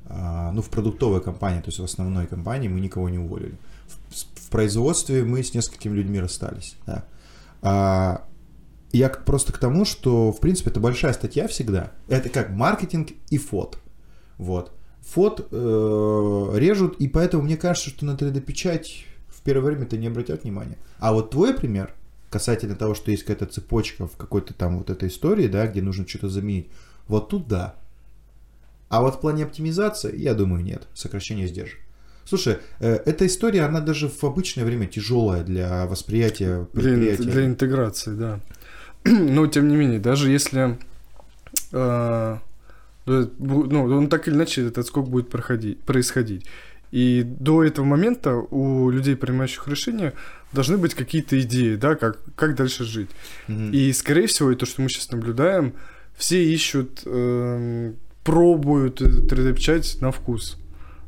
а, ну, в продуктовой компании, то есть в основной компании мы никого не уволили. В, в производстве мы с несколькими людьми расстались, да. Я просто к тому, что, в принципе, это большая статья всегда. Это как маркетинг и фот. Вот. Фот э, режут, и поэтому мне кажется, что на 3D-печать в первое время-то не обратят внимания. А вот твой пример, касательно того, что есть какая-то цепочка в какой-то там вот этой истории, да, где нужно что-то заменить, вот тут да. А вот в плане оптимизации, я думаю, нет. Сокращение издержек. Слушай, э, эта история, она даже в обычное время тяжелая для восприятия Для, предприятия. для интеграции, да. Но тем не менее, даже если э, ну, он так или иначе этот скок будет проходить, происходить. И до этого момента у людей, принимающих решения, должны быть какие-то идеи, да, как, как дальше жить. Мгм. И, скорее всего, и то, что мы сейчас наблюдаем, все ищут, эм, пробуют 3D-печать на вкус.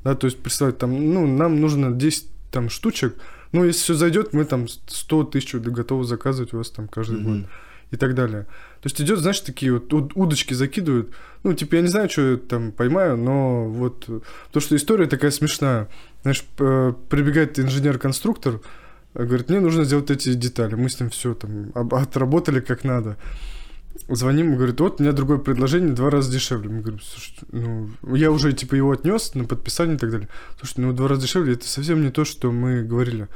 Да, то есть, представить, там, ну, нам нужно 10 там, штучек, ну, если все зайдет, мы там 100 тысяч готовы заказывать у вас там каждый Мгм. год и так далее. То есть идет, знаешь, такие вот уд- удочки закидывают. Ну, типа, я не знаю, что я там поймаю, но вот э, то, что история такая смешная. Знаешь, п- прибегает инженер-конструктор, э, говорит, мне нужно сделать эти детали. Мы с ним все там отработали как надо. Звоним, говорит, вот у меня другое предложение, два раза дешевле. Мы говорим, слушай, ну, я уже типа его отнес на подписание и так далее. Слушай, ну два раза дешевле, это совсем не то, что мы говорили.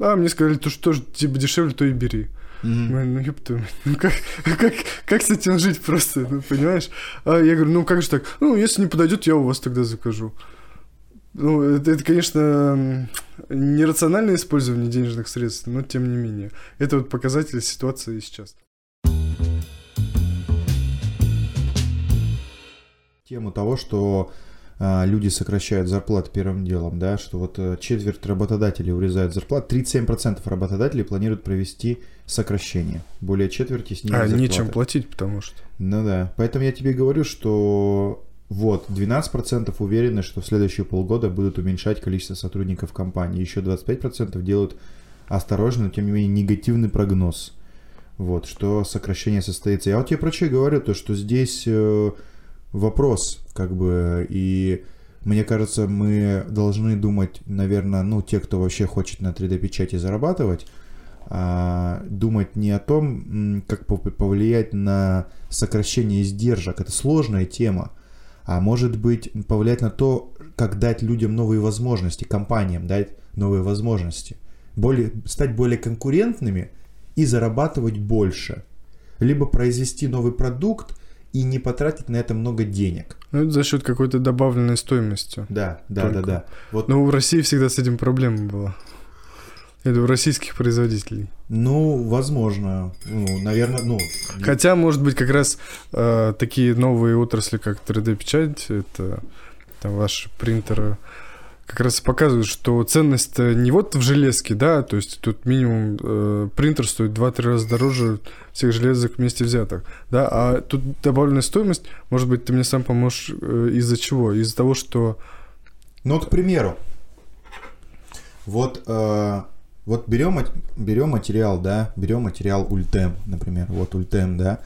А, мне сказали, то, что тоже типа дешевле, то и бери. Мы, ну ёпта, ну как, как, как с этим жить просто, ну понимаешь? А я говорю, ну как же так? Ну, если не подойдет, я у вас тогда закажу. Ну, это, это, конечно, нерациональное использование денежных средств, но тем не менее. Это вот показатель ситуации сейчас. тему того, что люди сокращают зарплаты первым делом, да, что вот э, четверть работодателей урезают зарплату, 37% работодателей планируют провести сокращение, более четверти снизят А, зарплаты. нечем платить, потому что. Ну да, поэтому я тебе говорю, что вот, 12% уверены, что в следующие полгода будут уменьшать количество сотрудников компании, еще 25% делают осторожный, но тем не менее негативный прогноз. Вот, что сокращение состоится. Я вот тебе про что говорю, то что здесь э, вопрос, как бы, и мне кажется, мы должны думать, наверное, ну, те, кто вообще хочет на 3D-печати зарабатывать, а, думать не о том, как пов- повлиять на сокращение издержек, это сложная тема, а может быть повлиять на то, как дать людям новые возможности, компаниям дать новые возможности, более, стать более конкурентными и зарабатывать больше, либо произвести новый продукт и не потратить на это много денег. Ну, это за счет какой-то добавленной стоимости. Да, да, Только. да, да. Вот, Но в России всегда с этим проблема была. Это у российских производителей. ну, возможно, ну, наверное, ну, Хотя, может быть, как раз э, такие новые отрасли, как 3D-печать, это там, ваши принтеры, как раз показывают, что ценность не вот в железке, да, то есть тут минимум э, принтер стоит 2-3 раза дороже всех железок вместе взятых, да, а тут добавленная стоимость, может быть, ты мне сам поможешь э, из-за чего? Из-за того, что Ну, к примеру, вот э, Вот берем, берем материал, да, берем материал ультем, например, вот ультем, да.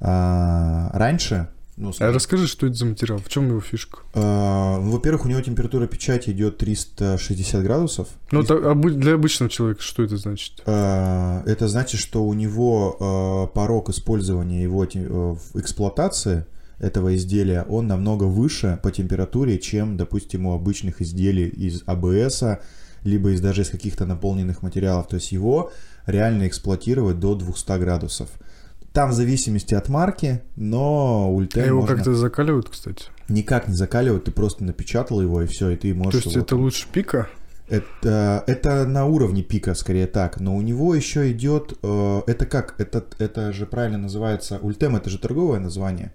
А, раньше, ну, А расскажи, что это за материал, в чем его фишка? а, ну, во-первых, у него температура печати идет 360 градусов. Ну, И- так, обы- для обычного человека что это значит? А, Это значит, что у него а, порог использования его э, в эксплуатации этого изделия, он намного выше по температуре, чем, допустим, у обычных изделий из АБС, либо из даже из каких-то наполненных материалов. То есть его реально эксплуатировать до 200 градусов. Там в зависимости от марки, но А ультем его можно как-то закаливают, кстати. никак не закаливать, ты просто напечатал его и все, и ты То можешь есть его это лучше пика? это, это на уровне пика, скорее так. Но у него еще идет... э, это как? Это, это же правильно называется... Ультем, это же торговое название.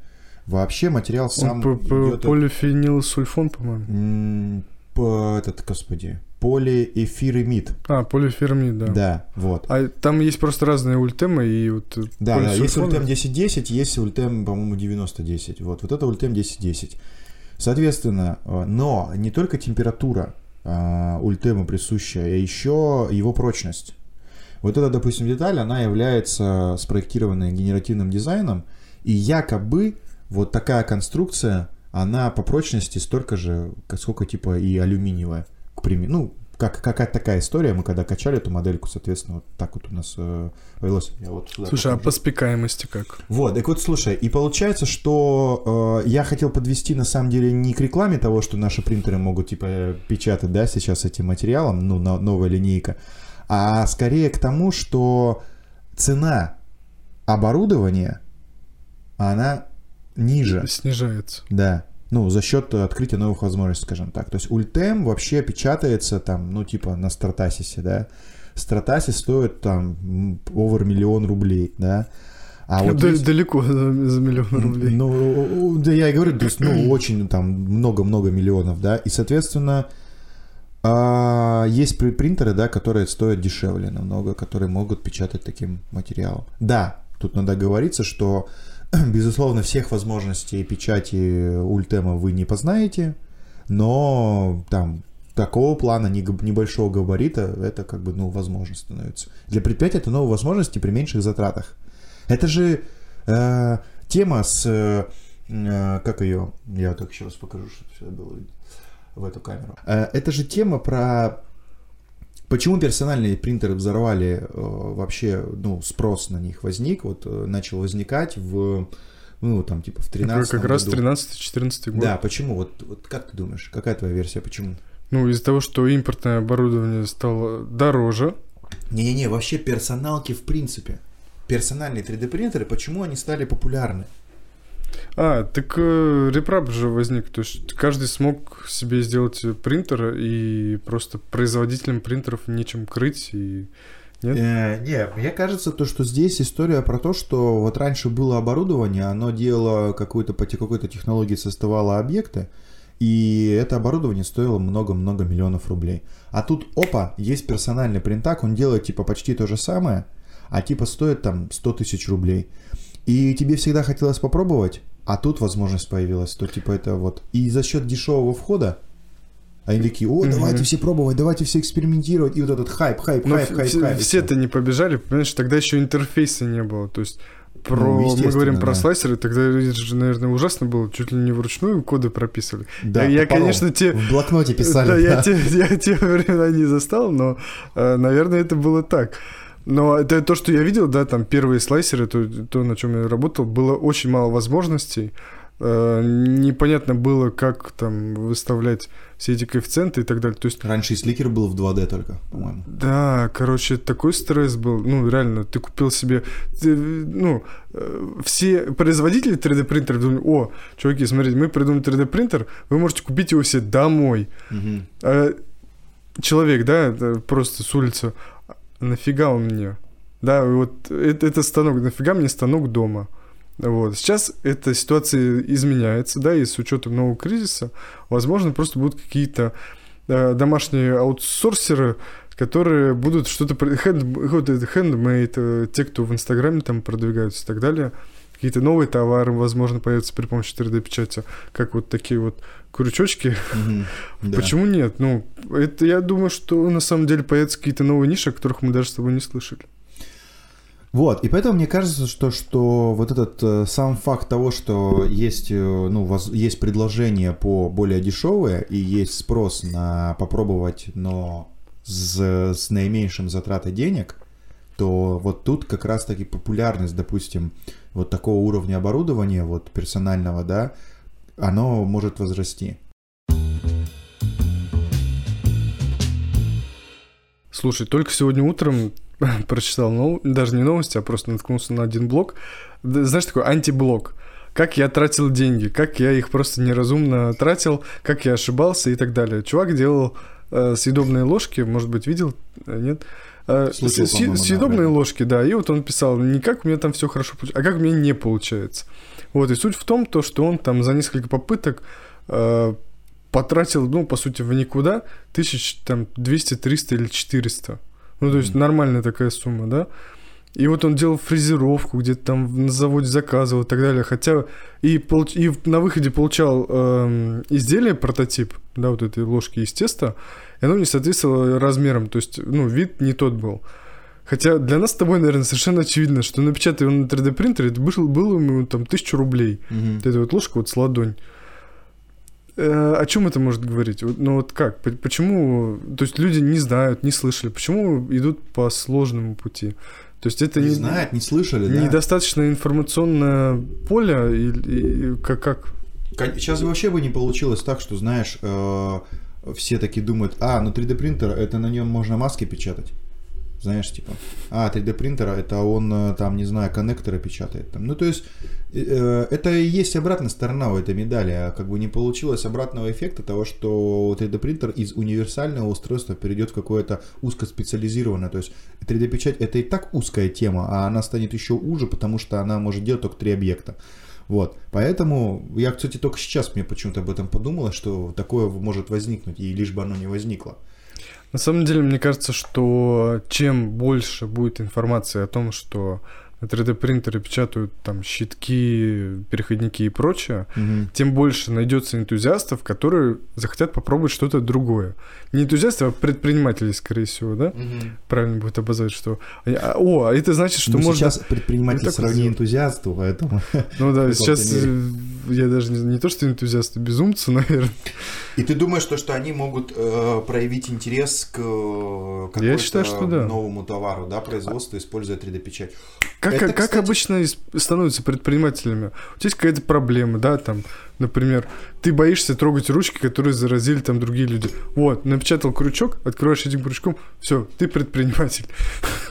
Вообще материал сам Он идет... полифенилсульфон, по-моему. по- этот, господи, полиэфиремид. А, полифермид, да. Да. вот. А там есть просто разные ультемы и вот... э, Да, да, есть ультем 1010, есть ультем, по-моему, 9010. Вот, вот это ультем 1010. Соответственно, э, но не только температура а, ультема присущая, а еще его прочность. Вот эта, допустим, деталь, она является спроектированной генеративным дизайном, и якобы вот такая конструкция, она по прочности столько же, сколько типа и алюминиевая, примеру. Ну, как, какая-то такая история, мы когда качали эту модельку, соответственно, вот так вот у нас э, повелось. Я вот сюда Слушай, а покажу. по спекаемости как? Вот, так вот, слушай, и получается, что э, я хотел подвести на самом деле не к рекламе того, что наши принтеры могут типа печатать, да, сейчас этим материалом, ну, на- новая линейка, а скорее к тому, что цена оборудования, она ниже. Снижается. Да. Ну, за счет открытия новых возможностей, скажем так. То есть ультем вообще печатается там, ну, типа на Стратасисе, да. Стратасис стоит там over миллион рублей, да. А вот Да- есть- Далеко за, за миллион рублей. ну, да я и говорю, то есть, ну, очень там много-много миллионов, да, и, соответственно, а, есть при- принтеры, да, которые стоят дешевле намного, которые могут печатать таким материалом. Да, тут надо говориться, что, безусловно, всех возможностей печати ультема вы не познаете, но там такого плана небольшого габарита, это как бы, ну, возможно становится. Для предприятия это новые возможности при меньших затратах. Это же э, тема с... э, как ее? Я так еще раз покажу, чтобы все было видно в эту камеру. Э, это же тема про... Почему персональные принтеры взорвали э, вообще, ну, спрос на них возник, вот э, начал возникать в, ну, там, типа в 13 как раз году. 13-14 год. Да, почему? Вот, вот как ты думаешь, какая твоя версия, почему? Ну, из-за того, что импортное оборудование стало дороже. Не-не-не, вообще персоналки в принципе. Персональные 3D принтеры, почему они стали популярны? А, так э, репрап же возник. То есть каждый смог себе сделать принтер, и просто производителям принтеров нечем крыть. И... Нет? Э, не, мне кажется, то, что здесь история про то, что вот раньше было оборудование, оно делало какую-то по какой-то технологии создавало объекты, и это оборудование стоило много-много миллионов рублей. А тут, опа, есть персональный принтак, он делает типа почти то же самое, а типа стоит там 100 тысяч рублей. И тебе всегда хотелось попробовать, а тут возможность появилась, то типа это вот. И за счет дешевого входа они такие, о, давайте все пробовать, давайте все экспериментировать. И вот этот хайп, хайп, Но хайп, хайп, все, хайп. все-то не побежали, понимаешь, тогда еще интерфейса не было. То есть про, Ну, мы говорим про да. слайсеры, тогда это же, наверное, ужасно было, чуть ли не вручную коды прописывали. Да, я, я, конечно, те... В блокноте писали. Да, я да. те, я те времена не застал, но, э, наверное, это было так. Но это то, что я видел, да, там первые слайсеры, то, то на чем я работал, было очень мало возможностей. Э, Непонятно было, как там выставлять все эти коэффициенты и так далее. То есть Раньше и сликер был в 2D только, по-моему. да, короче, такой стресс был. Ну, реально, ты купил себе... ты, ну, э, все производители 3D принтеров думали, о, чуваки, смотрите, мы придумали 3D принтер, вы можете купить его себе домой. Мгм. А человек, да, просто с улицы, «А нафига он мне? Да, вот это, это станок, нафига мне станок дома? Вот. Сейчас эта ситуация изменяется, да, и с учетом нового кризиса, возможно, просто будут какие-то э, домашние аутсорсеры, которые будут что-то... вот это э, те, кто в Инстаграме там продвигаются и так далее, какие-то новые товары, возможно, появятся при помощи 3D-печати, как вот такие вот крючочки. Да. Почему нет? Ну, это я думаю, что на самом деле появятся какие-то новые ниши, о которых мы даже с тобой не слышали. Вот, и поэтому мне кажется, что, что вот этот э, сам факт того, что есть, э, ну, воз- есть предложение по более дешевые и есть спрос на попробовать, но с, с наименьшим затратой денег, то вот тут как раз-таки популярность, допустим, вот такого уровня оборудования, вот персонального, да, оно может возрасти. Слушай, только сегодня утром прочитал, нов- даже не новости, а просто наткнулся на один блог. Знаешь, такой антиблог. Как я тратил деньги, как я их просто неразумно тратил, как я ошибался и так далее. Чувак делал э, съедобные ложки, может быть, видел, э, нет? Э, с- да, съедобные вроде. ложки, да, и вот он писал, не как у меня там все хорошо получается, а как у меня не получается. Вот, и суть в том, то, что он там за несколько попыток э, потратил, ну, по сути, в никуда тысяч там 200, 300 или 400. Ну, то есть Мгм. нормальная такая сумма, да? И вот он делал фрезеровку, где-то там на заводе заказывал и так далее. Хотя и, получ- и на выходе получал эм, изделие, прототип, да, вот этой ложки из теста, и оно не соответствовало размерам, то есть, ну, вид не тот был. Хотя для нас с тобой, наверное, совершенно очевидно, что напечатать его на 3D принтере, это был, было ему там тысячу рублей. Вот эта вот ложка вот с ладонь. Э, о чем это может говорить? Вот, Ну вот как? Почему? То есть люди не знают, не слышали. Почему идут по сложному пути? То есть это Не не, знают, не слышали, да? недостаточно информационное поле или и как, как? Сейчас вообще бы не получилось так, что, знаешь, э, все таки думают, а, ну 3D принтер, это на нем можно маски печатать. Знаешь, типа, а, 3D принтер, это он э, там, не знаю, коннекторы печатает. Там. Ну, то есть, э, это и есть обратная сторона у этой медали. А как бы не получилось обратного эффекта того, что 3D принтер из универсального устройства перейдет в какое-то узкоспециализированное. То есть, 3D печать это и так узкая тема, а она станет еще уже, потому что она может делать только три объекта. Вот, поэтому я, кстати, только сейчас мне почему-то об этом подумала, что такое может возникнуть, и лишь бы оно не возникло. На самом деле, мне кажется, что чем больше будет информации о том, что на 3D принтере печатают там щитки, переходники и прочее, тем больше найдется энтузиастов, которые захотят попробовать что-то другое. Не энтузиастов, а предпринимателей, скорее всего, да? Правильно будет обозвать, что... а, О, а это значит, что Ну, можно... сейчас предприниматель вот сравни энтузиасту, поэтому... Ну да, сейчас э, я даже не, не то, что энтузиасты, безумцы, наверное. И ты думаешь, то, что они могут э, проявить интерес к э, что да. новому товару, да, производству, используя 3D-печать? Как, Это, как кстати- обычно становятся предпринимателями? У тебя есть какая-то проблема, да, там, например, ты боишься трогать ручки, которые заразили там другие люди. Вот, напечатал крючок, открываешь этим крючком, все, ты предприниматель.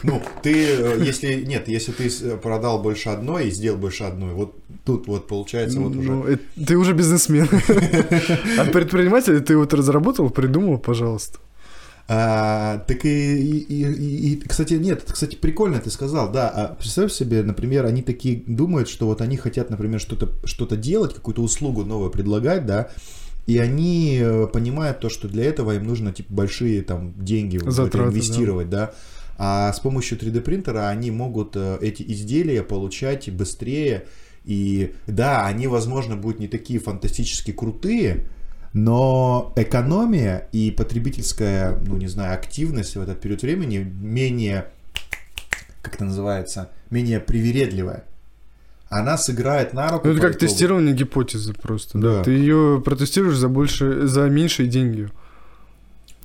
Ну, ты, э, если, нет, если ты с- продал больше одной и сделал больше одной, вот тут вот получается вот уже... Ну, это- ты уже бизнесмен. А предприниматель ты вот разработал, придумал, пожалуйста. А, так и, и, и- и- кстати, нет, это, кстати, прикольно ты сказал, да. А представь себе, например, они такие думают, что вот они хотят, например, что-то что делать, какую-то услугу новую предлагать, да, и они э, понимают то, что для этого им нужно, типа, большие там деньги Затраты, инвестировать, да. А с помощью 3D принтера они могут э, эти изделия получать быстрее. И да, они, возможно, будут не такие фантастически крутые, но экономия и потребительская, ну не знаю, активность в этот период времени менее, как это называется, менее привередливая. Она сыграет на руку. Ну, это как итогу. тестирование гипотезы просто. Да. Да. Ты ее протестируешь за больше, за меньшие деньги.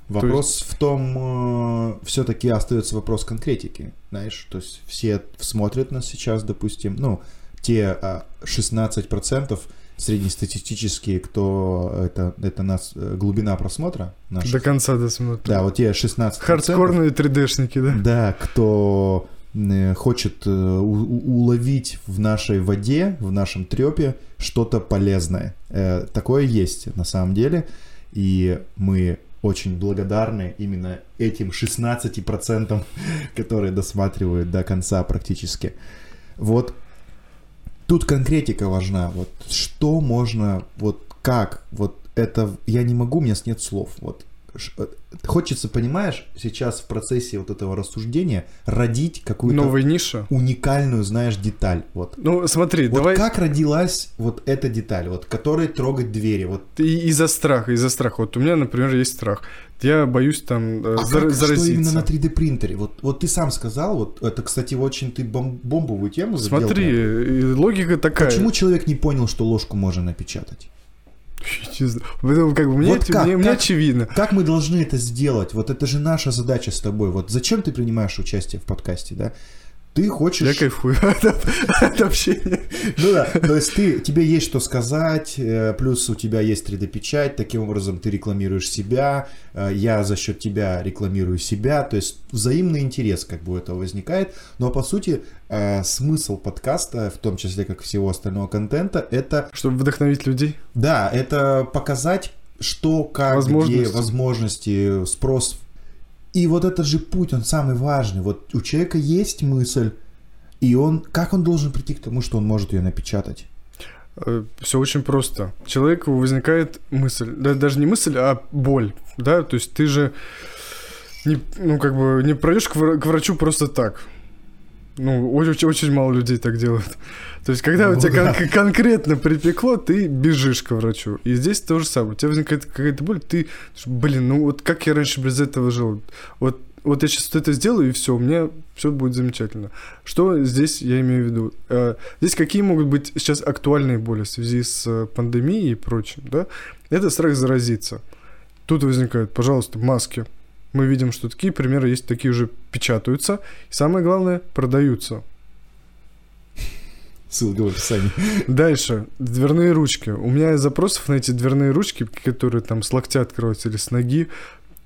Вопрос в том, все-таки остается вопрос конкретики, знаешь, то есть все смотрят нас сейчас, допустим, ну, те а, 16% среднестатистические, кто это, это нас, э, глубина просмотра наша. До конца досмотришь. Да, вот те 16%. Хардкорные 3D-шники, да? Да, кто э, хочет э, уловить в нашей воде, в нашем трепе что-то полезное. Э, Такое есть на самом деле. И мы очень благодарны именно этим 16%, которые досматривают до конца практически. Вот тут конкретика важна. Вот что можно, вот как, вот это, я не могу, у меня нет слов. Вот хочется, понимаешь, сейчас в процессе вот этого рассуждения родить какую-то Новая ниша. уникальную, знаешь, деталь. Вот. Ну, смотри, Вот давай как родилась вот эта деталь, вот, которая трогать двери, вот и- из-за страха, из-за страха. Вот у меня, например, есть страх. Я боюсь там э, А зар- как, что заразиться. именно на 3D принтере? Вот, вот ты сам сказал, вот это, кстати, очень ты бом- бомбовую тему задел. Смотри, э, логика такая. Почему человек не понял, что ложку можно напечатать? Не знаю. Как бы мне, Вот как? мне, мне Как? очевидно. Как мы должны это сделать? Вот это же наша задача с тобой. Вот зачем ты принимаешь участие в подкасте, да? Ты хочешь... Я кайфую от, общения. Ну да, то есть ты, тебе есть что сказать, э, плюс у тебя есть 3D-печать, таким образом ты рекламируешь себя, э, я за счет тебя рекламирую себя, то есть взаимный интерес как бы у этого возникает, но по сути э, смысл подкаста, в том числе как всего остального контента, это, Чтобы вдохновить людей. да, это показать, что, как, Возможности. где, возможности, спрос. И вот этот же путь, он самый важный. Вот у человека есть мысль, и он, как он должен прийти к тому, что он может ее напечатать? Все очень просто. Человеку возникает мысль, да, даже не мысль, а боль, да, то есть ты же не, ну, как бы не пройдешь к врачу просто так. Ну, очень, очень мало людей так делают. То есть, когда у Ну тебя да. кон- конкретно припекло, ты бежишь к врачу. И здесь то же самое. У тебя возникает какая-то боль, ты, блин, ну вот как я раньше без этого жил? Вот, вот я сейчас это сделаю, и все, у меня все будет замечательно. Что здесь я имею в виду? Э, Здесь какие могут быть сейчас актуальные боли в связи с э, пандемией и прочим, да? Это страх заразиться. Тут возникают, пожалуйста, маски. Мы видим, что такие примеры есть, такие уже печатаются. И самое главное, продаются. Ссылка в описании. Дальше. Дверные ручки. У меня запросов на эти дверные ручки, которые там с локтя открываются или с ноги,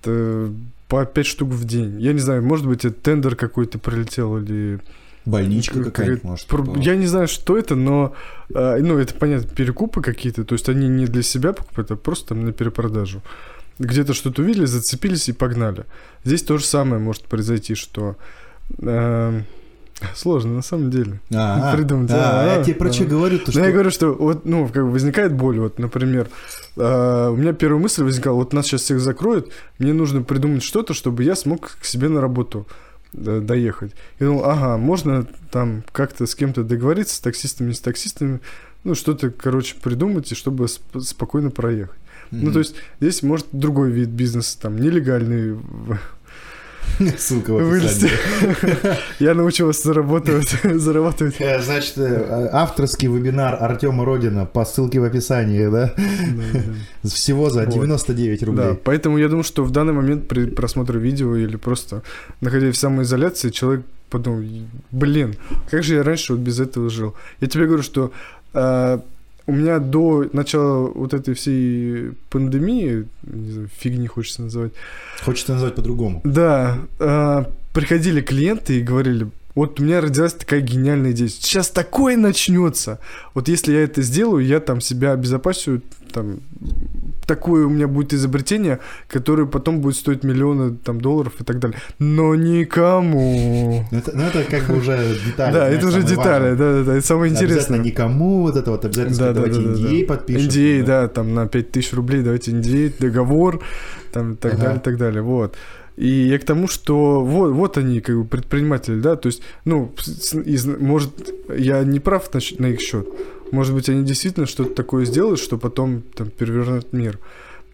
по 5 штук в день. Я не знаю, может быть, это тендер какой-то прилетел или... Больничка Какая- какая-нибудь, может, Про- была. Я не знаю, что это, но, э, ну, это, понятно, перекупы какие-то, то есть они не для себя покупают, а просто там на перепродажу. Где-то что-то увидели, зацепились и погнали. Здесь то же самое может произойти, что... э, сложно, на самом деле. А, а, придумать, да, я тебе про да. что говорю, то Но что... я говорю, что вот, ну, как бы возникает боль, вот, например, э, у меня первая мысль возникала, вот нас сейчас всех закроют, мне нужно придумать что-то, чтобы я смог к себе на работу э, доехать. Я думал, ага, можно там как-то с кем-то договориться, с таксистами, с таксистами, ну, что-то, короче, придумать, и чтобы сп- спокойно проехать. Ну, то есть здесь может другой вид бизнеса, там, нелегальный Ссылка в описании. Я научу вас зарабатывать, зарабатывать. Э, Значит, э, авторский вебинар Артема Родина по ссылке в описании, да? Да, да. Всего за Вот. 99 Да, рублей. поэтому я думаю, что в данный момент при просмотре видео или просто находясь в самоизоляции, человек подумал, блин, как же я раньше вот без этого жил. Я тебе говорю, что э, у меня до начала вот этой всей пандемии, не знаю, фигни хочется называть, Хочется назвать по-другому. да, э, приходили клиенты и говорили, вот у меня родилась такая гениальная идея. Сейчас такое начнется. Вот если я это сделаю, я там себя обезопасю, там такое у меня будет изобретение, которое потом будет стоить миллионы там долларов и так далее. Но никому. Ну, Это, ну, это как бы уже детали. Да, это уже детали, да, да, да, это самое Обязательно интересное. никому вот это вот, обязательно давайте да, да, NDA подпишем. NDA, да, там на 5000 рублей давайте NDA, договор, там и так далее, и так далее, вот. И я к тому, что вот, вот они, как бы, предприниматели, да, то есть, ну, из- может, я не прав на, на их счет, может быть, они действительно что-то такое сделают, что потом там перевернет мир.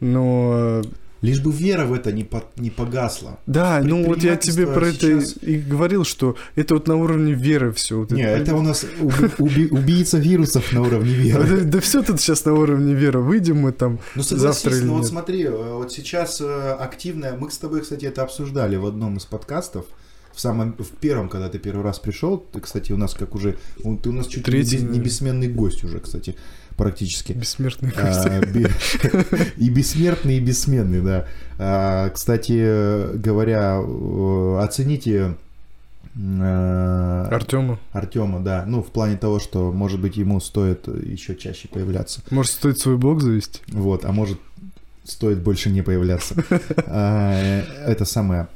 Но Лишь бы вера в это не, по- не погасла. да, ну вот я тебе про это и- говорил, что это вот на уровне веры все. Вот Не, это у нас уби- уби- убийца вирусов на уровне веры. Да, все тут сейчас на уровне веры. Выйдем мы там Ну завтра или ну вот нет. смотри, э, вот сейчас э, активная, мы с тобой, кстати, это обсуждали в одном из подкастов, в самом, в первом, когда ты первый раз пришел, ты, кстати, у нас как уже, у- ты у нас чуть Третий, не бессменный гость уже, кстати, практически. бессмертный. А, бе- И бессмертный, и бессменный, да. А, Кстати говоря, э, оцените э, Артема. Артема, да. Ну, в плане того, что, может быть, ему стоит еще чаще появляться. Может, стоит свой блог завести? Вот, а может, стоит больше не появляться. А, э, Это самое.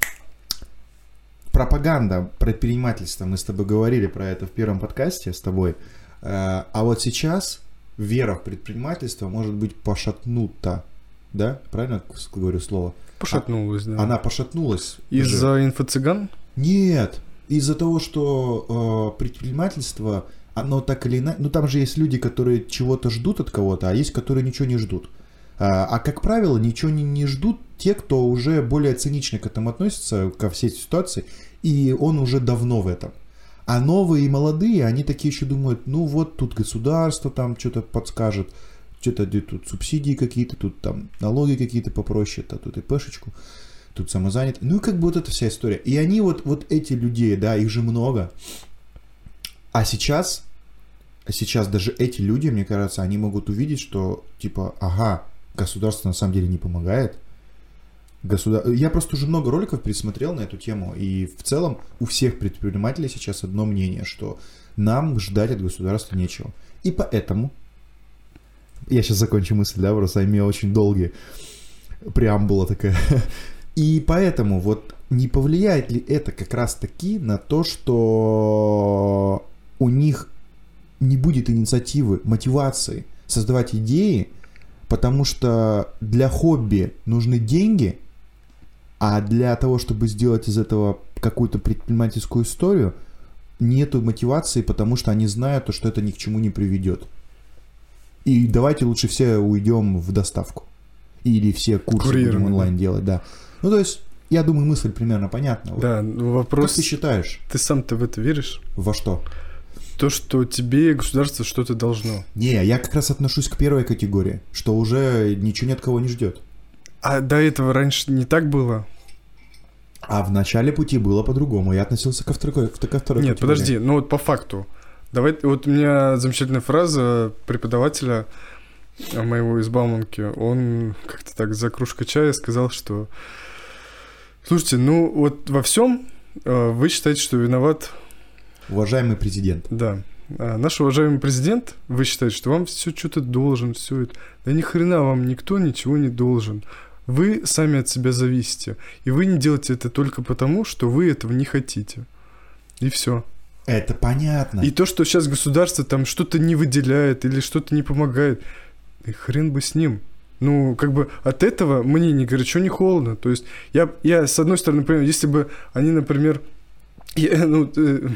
Пропаганда предпринимательства. Мы с тобой говорили про это в первом подкасте с тобой. Э, А вот сейчас вера в предпринимательство может быть пошатнута. да, правильно говорю слово? Пошатнулась, да. Она пошатнулась. Из-за инфо-цыган? Нет, из-за того, что э, предпринимательство, оно так или иначе... Ну, там же есть люди, которые чего-то ждут от кого-то, а есть, которые ничего не ждут. А, а как правило, ничего не, не ждут те, кто уже более цинично к этому относится, ко всей ситуации, и он уже давно в этом. А новые и молодые, они такие еще думают, ну вот тут государство там что-то подскажет, что-то тут субсидии какие-то, тут там налоги какие-то попроще, а тут и пешечку, тут самозанят. Ну и как бы вот эта вся история. И они вот, вот эти людей, да, их же много. А сейчас, сейчас даже эти люди, мне кажется, они могут увидеть, что типа, ага, государство на самом деле не помогает, государ... Я просто уже много роликов пересмотрел на эту тему, и в целом у всех предпринимателей сейчас одно мнение, что нам ждать от государства нечего. И поэтому, я сейчас закончу мысль, да, просто у меня очень долгие преамбула такая. И поэтому вот не повлияет ли это как раз таки на то, что у них не будет инициативы, мотивации создавать идеи, потому что для хобби нужны деньги, а для того, чтобы сделать из этого какую-то предпринимательскую историю, нету мотивации, потому что они знают, что это ни к чему не приведет. И давайте лучше все уйдем в доставку. Или все курсы будем онлайн да. делать, да. Ну, то есть, я думаю, мысль примерно понятна. Вот. Да, ну, вопрос... Как ты считаешь? Ты сам-то в это веришь? Во что? То, что тебе государство что-то должно. Не, я как раз отношусь к первой категории, что уже ничего ни от кого не ждет. А до этого раньше не так было? А в начале пути было по-другому. Я относился ко второй, ко второй Нет, категории. подожди, ну вот по факту. Давай, вот у меня замечательная фраза преподавателя моего из Бауманки. Он как-то так за кружкой чая сказал, что слушайте, ну вот во всем э, вы считаете, что виноват, Уважаемый президент. да, а наш уважаемый президент, вы считаете, что вам все что-то должен, все это. Да ни хрена вам никто ничего не должен. Вы сами от себя зависите. И вы не делаете это только потому, что вы этого не хотите. И все. Это понятно. И то, что сейчас государство там что-то не выделяет или что-то не помогает, и хрен бы с ним. Ну, как бы от этого мне ни горячо, ни холодно. То есть я, я с одной стороны понимаю, если бы они, например, я, ну, э,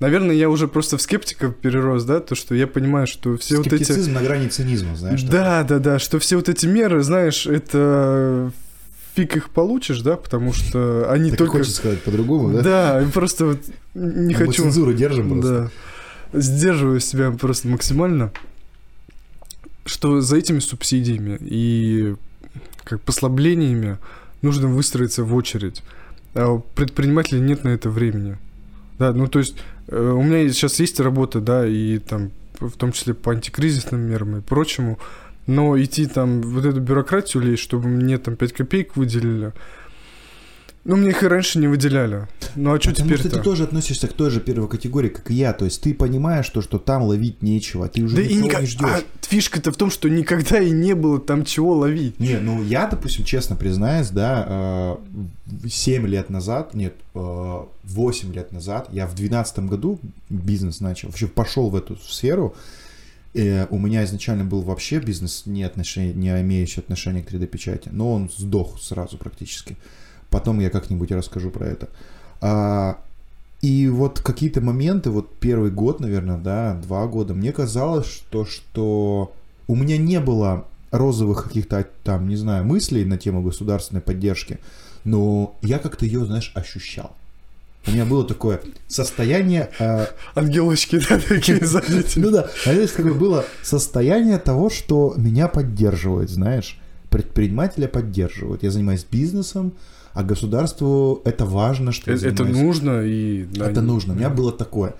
наверное, я уже просто в скептиков перерос, да, то, что я понимаю, что все вот эти... Скептицизм на грани цинизма, знаешь. Да, да, да, что все вот эти меры, знаешь, это фиг их получишь, да, потому что они Так только... хочется сказать по-другому, да? Да, просто вот не Мы хочу... цензуру держим просто. Да. Сдерживаю себя просто максимально. Что за этими субсидиями и как послаблениями нужно выстроиться в очередь. А у предпринимателей нет на это времени. Да, ну то есть у меня сейчас есть работа, да, и там в том числе по антикризисным мерам и прочему, но идти там вот эту бюрократию лезть, чтобы мне там 5 копеек выделили, ну, мне их и раньше не выделяли. Ну, а что Потому что теперь-то? ты тоже относишься к той же первой категории, как и я. То есть ты понимаешь то, что там ловить нечего. Ты уже Да и никого никак... не ждешь. А фишка-то в том, что никогда и не было там чего ловить. Не, ну я, допустим, честно признаюсь, да, э, 7 лет назад, нет, э, 8 лет назад, я в 2012 году бизнес начал, вообще пошел в эту сферу. Э, У меня изначально был вообще бизнес, не, отношения, не имеющий отношения к 3D-печати, но он сдох сразу практически. Потом я как-нибудь расскажу про это. А, И вот какие-то моменты, вот первый год, наверное, да, два года, мне казалось, что, что у меня не было розовых каких-то там, не знаю, мыслей на тему государственной поддержки, но я как-то ее, знаешь, ощущал. У меня было такое состояние... э, Ангелочки, да, такие забиты. ну да, а здесь такое было состояние того, что меня поддерживают, знаешь, предпринимателя поддерживают. Я занимаюсь бизнесом, а государству это важно, что Это это нужно и... да, Это нужно. У меня было такое.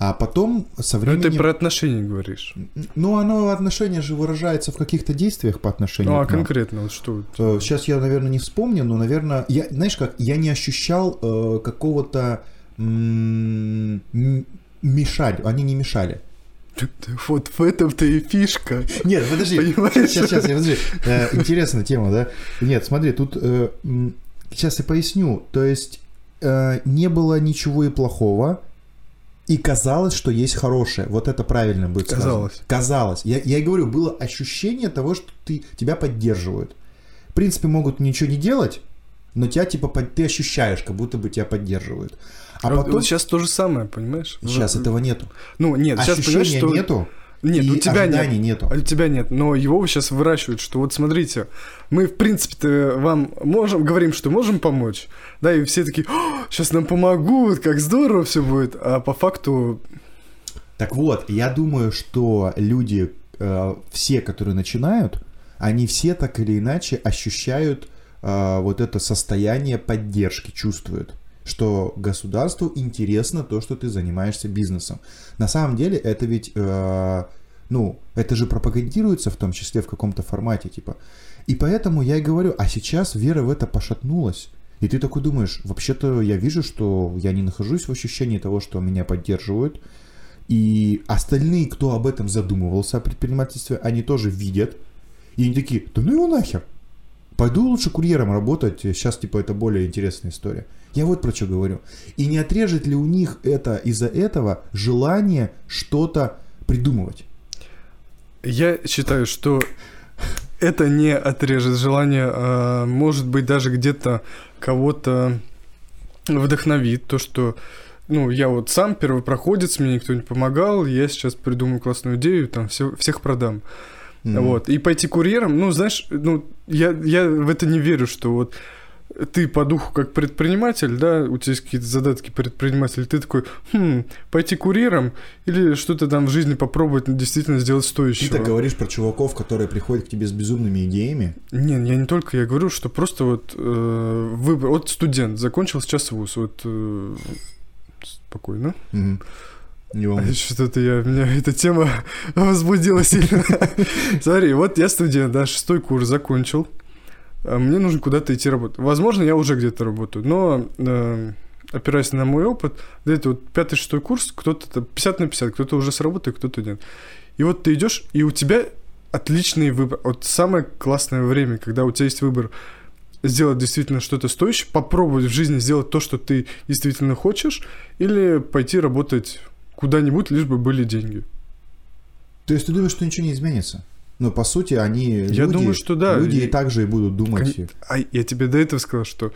А потом со Ну, временем... ты про отношения говоришь. Ну, оно, отношение же выражается в каких-то действиях по отношению Ну, а к нам. конкретно, вот что? Э, Сейчас я, наверное, не вспомню, но, наверное, я, знаешь как, я не ощущал э, какого-то м, м, мешать, они не мешали. Вот в этом-то и фишка. Нет, подожди, Понимаешь? сейчас, сейчас, подожди. Э, интересная тема, да? Нет, смотри, тут э, м, сейчас я поясню. То есть э, не было ничего и плохого, и казалось, что есть хорошее. Вот это правильно будет сказано. Казалось. Казалось. Я, я и говорю, было ощущение того, что ты, тебя поддерживают. в принципе, могут ничего не делать, но тебя, типа, под- ты ощущаешь, как будто бы тебя поддерживают. А Вот- потом... вот сейчас то же самое, понимаешь? Сейчас этого нету. Ну, нет, сейчас понимаешь, Ощущения что... нету, Нет, и у тебя нет. нету. А у тебя нет, но его сейчас выращивают, что вот смотрите, мы в принципе-то вам можем, говорим, что можем помочь, да, и все такие, сейчас нам помогут, как здорово все будет, а по факту, Так вот, я думаю, что люди, э, все, которые начинают, они все так или иначе ощущают э, вот это состояние поддержки, чувствуют, что государству интересно то, что ты занимаешься бизнесом. На самом деле это ведь, э, ну, это же пропагандируется в том числе в каком-то формате, типа. И поэтому я и говорю, а сейчас вера в это пошатнулась. И ты такой думаешь, вообще-то я вижу, что я не нахожусь в ощущении того, что меня поддерживают, и остальные, кто об этом задумывался, о предпринимательстве, они тоже видят. И они такие, да ну его нахер. Пойду лучше курьером работать, сейчас типа это более интересная история. Я вот про что говорю. И не отрежет ли у них это из-за этого желание что-то придумывать? я считаю, что это не отрежет желание, а, может быть, даже где-то кого-то вдохновит, то, что ну, я вот сам первопроходец, мне никто не помогал, я сейчас придумаю классную идею, там, все, всех продам. Мгм. Вот. И пойти курьером, ну, знаешь, ну, я, я в это не верю, что вот ты по духу как предприниматель, да, у тебя есть какие-то задатки предпринимателя, ты такой, хм, пойти курьером или что-то там в жизни попробовать действительно сделать Ты стоящего. так говоришь про чуваков, которые приходят к тебе с безумными идеями. Не, я не только, я говорю, что просто вот э, выбор, вот студент, закончил сейчас вуз, вот э, спокойно. Не А. Что-то я, меня эта тема возбудила сильно. Смотри, вот я студент, да, шестой курс закончил. А Мне нужно куда-то идти работать. Возможно, я уже где-то работаю, но э, опираясь на мой опыт, где-то вот пятый, шестой курс, кто-то там 50 на 50, кто-то уже с работы, кто-то нет. И вот ты идешь, и у тебя отличный выбор. Вот самое классное время, когда у тебя есть выбор сделать действительно что-то стоящее, попробовать в жизни сделать то, что ты действительно хочешь, или пойти работать куда-нибудь, лишь бы были деньги. То есть ты думаешь, что ничего не изменится? Но по сути они Я люди, думаю, что да. люди и И- так же и будут думать. Кон- А я тебе до этого сказал, что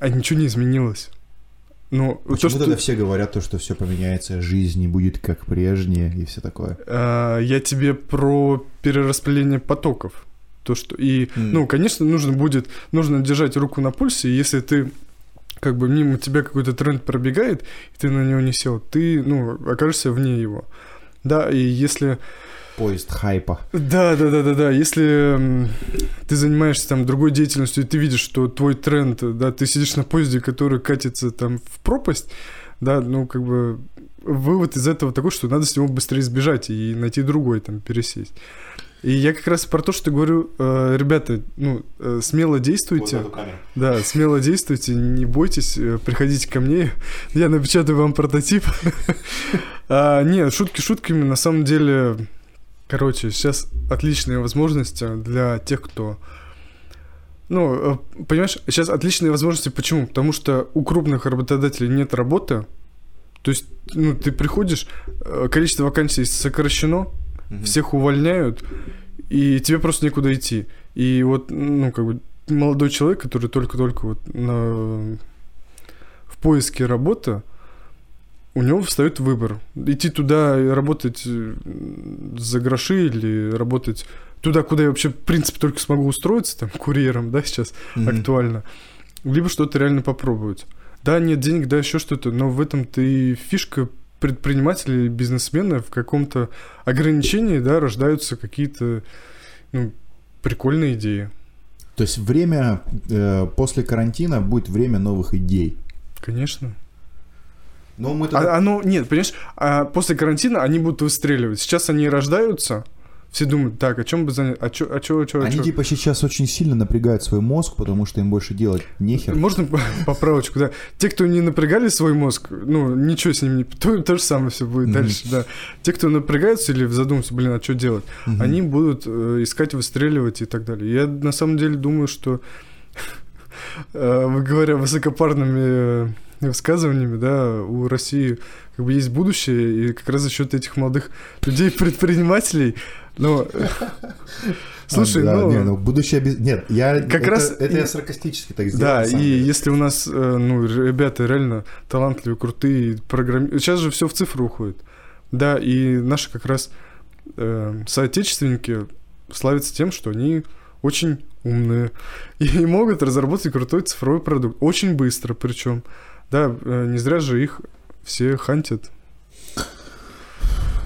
а ничего не изменилось. Ну, Почему то, что тогда все говорят то, что все поменяется, жизнь не будет как прежняя и все такое? а, я тебе про перераспределение потоков. То, что и, М. ну, конечно, нужно будет, нужно держать руку на пульсе, и если ты как бы мимо тебя какой-то тренд пробегает, и ты на него не сел, ты, ну, окажешься вне его. Да, и если Поезд хайпа. Да, да, да, да, да. Если ты занимаешься там другой деятельностью, и ты видишь, что твой тренд, да, ты сидишь на поезде, который катится там в пропасть, да, ну, как бы вывод из этого такой, что надо с него быстрее сбежать и найти другой, там, пересесть. И я как раз про то, что говорю, э, ребята, ну, э, смело действуйте. Да, смело действуйте, не бойтесь, э, приходите ко мне, я напечатаю вам прототип. А, Нет, шутки шутками, на самом деле, короче, сейчас отличные возможности для тех, кто... Ну, э, понимаешь, сейчас отличные возможности, почему? Потому что у крупных работодателей нет работы, то есть, ну, ты приходишь, э, количество вакансий сокращено, всех увольняют, и тебе просто некуда идти. И вот, ну, как бы, молодой человек, который только-только вот на... в поиске работы, у него встает выбор. Идти туда и работать э, за гроши или работать туда, куда я вообще, в принципе, только смогу устроиться, там, курьером, да, сейчас Мгм. актуально. Либо что-то реально попробовать. Да, нет денег, да, еще что-то, но в этом-то и фишка предпринимателя и бизнесмена в каком-то ограничении, да, рождаются какие-то ну, прикольные идеи. То есть время э, после карантина будет время новых идей. Конечно. Но мы тогда... А, оно, нет, понимаешь, а после карантина они будут выстреливать. Сейчас они рождаются, все думают, так, о чем бы занять, а чё, а чё, а чё, а Они чё? типа сейчас очень сильно напрягают свой мозг, потому что им больше делать нехер. Можно по- поправочку, да. Те, кто не напрягали свой мозг, ну, ничего с ним не... То, то же самое все будет дальше, да. Те, кто напрягаются или задумываются, блин, а что делать, они будут э, искать, выстреливать и так далее. Я на самом деле думаю, что, э, говоря высокопарными э, высказываниями, да, у России как бы есть будущее, и как раз за счет этих молодых людей, предпринимателей, Ну, слушай, Да, ну... не, ну, будущее без... Нет, я... Как это, раз Это и- я саркастически так сделал. Да, и деле. если у нас, э, ну, ребята реально талантливые, крутые программисты... Сейчас же все в цифру уходит. Да, и наши как раз э, соотечественники славятся тем, что они очень умные и могут разработать крутой цифровой продукт. Очень быстро причем. Да, э, не зря же их все хантят.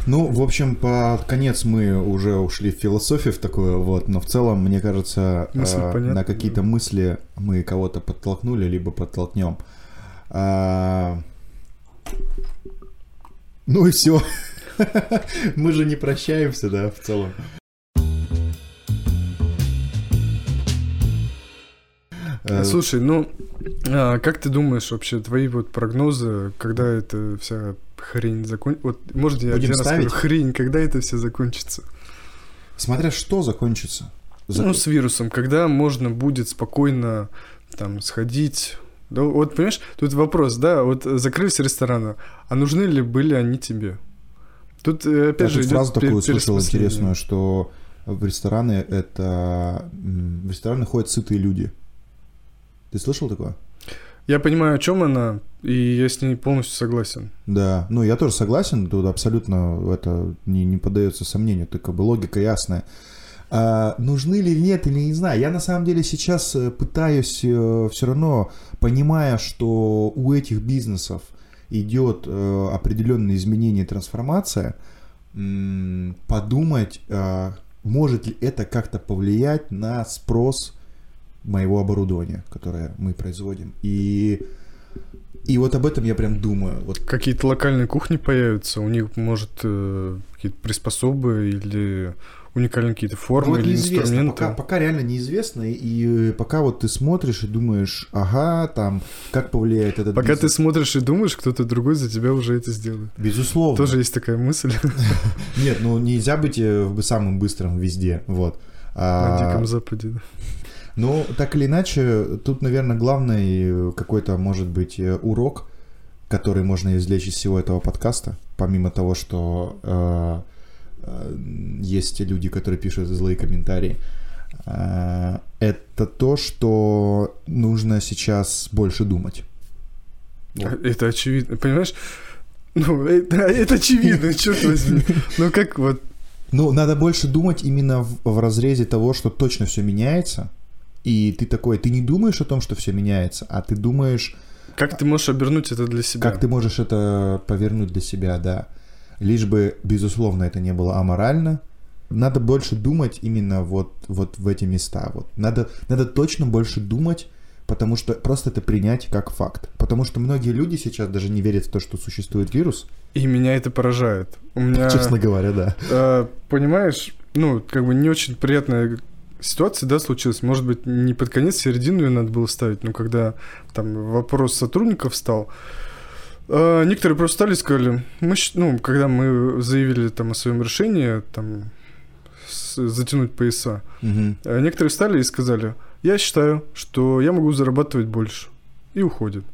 Ну, в общем, под конец мы уже ушли в философию в такую, вот, но в целом, мне кажется, Мысль э, понятна, на какие-то мысли мы кого-то подтолкнули, либо подтолкнем. А, Ну и все. Мы же не прощаемся, да, в целом. Слушай, ну, а, как ты думаешь вообще, твои вот прогнозы, когда это вся хрень закончится? Вот, может, я Будем один раз скажу, ставить? хрень, когда это все закончится? Смотря что закончится. Зак- Ну, с вирусом, когда можно будет спокойно там сходить. Да, вот, понимаешь, тут вопрос, да, вот закрылись рестораны, а нужны ли были они тебе? Тут, э, Я опять же, тут идет фразу такую услышал интересную, что в рестораны это... В рестораны ходят сытые люди. Ты слышал такое? Я понимаю, о чем она, и я с ней полностью согласен. Да, ну я тоже согласен, тут абсолютно это не, не поддается сомнению, тут как бы логика ясная. А, нужны ли нет или не знаю. Я на самом деле сейчас э, пытаюсь все равно, понимая, что у этих бизнесов идет э, определенные изменения и трансформация, подумать, а, может ли это как-то повлиять на спрос моего оборудования, которое мы производим. И, и вот об этом я прям думаю. Вот Какие-то локальные кухни появятся, у них, может, э, какие-то приспособы или уникальные какие-то формы Ну, вот или инструменты. пока, пока реально неизвестно, и пока вот ты смотришь и думаешь, ага, там, как повлияет этот Пока ты бизнес. смотришь и думаешь, кто-то другой за тебя уже это сделает. Безусловно. Тоже есть такая мысль Нет, ну нельзя быть э, в- самым быстрым везде, вот. на А, Диком Западе. да. Ну, так или иначе, тут, наверное, главный э, какой-то, может быть, э, урок, который можно извлечь из всего этого подкаста, помимо того, что э, э, есть люди, которые пишут злые комментарии, э, это то, что нужно сейчас больше думать. Вот. Это очевидно, понимаешь? Ну, это, это очевидно, черт возьми. Ну, как вот... Ну, надо больше думать именно в, в разрезе того, что точно все меняется, и ты такой, ты не думаешь о том, что все меняется, а ты думаешь, Как ты можешь обернуть это для себя? Как ты можешь это повернуть для себя, да. Лишь бы, безусловно, это не было аморально. Надо больше думать именно вот, вот в эти места. Вот. Надо, надо точно больше думать, потому что просто это принять как факт. Потому что многие люди сейчас даже не верят в то, что существует вирус. И меня это поражает. У меня... Честно говоря, да. э, понимаешь, ну, как бы не очень приятная ситуация, да, случилась. Может быть, не под конец, середину ее надо было ставить, но когда там вопрос сотрудников стал, э, некоторые просто стали и сказали, мы, ну, когда мы заявили там о своем решении, там, с- затянуть пояса, э, некоторые стали и сказали, я считаю, что я могу зарабатывать больше. И уходят.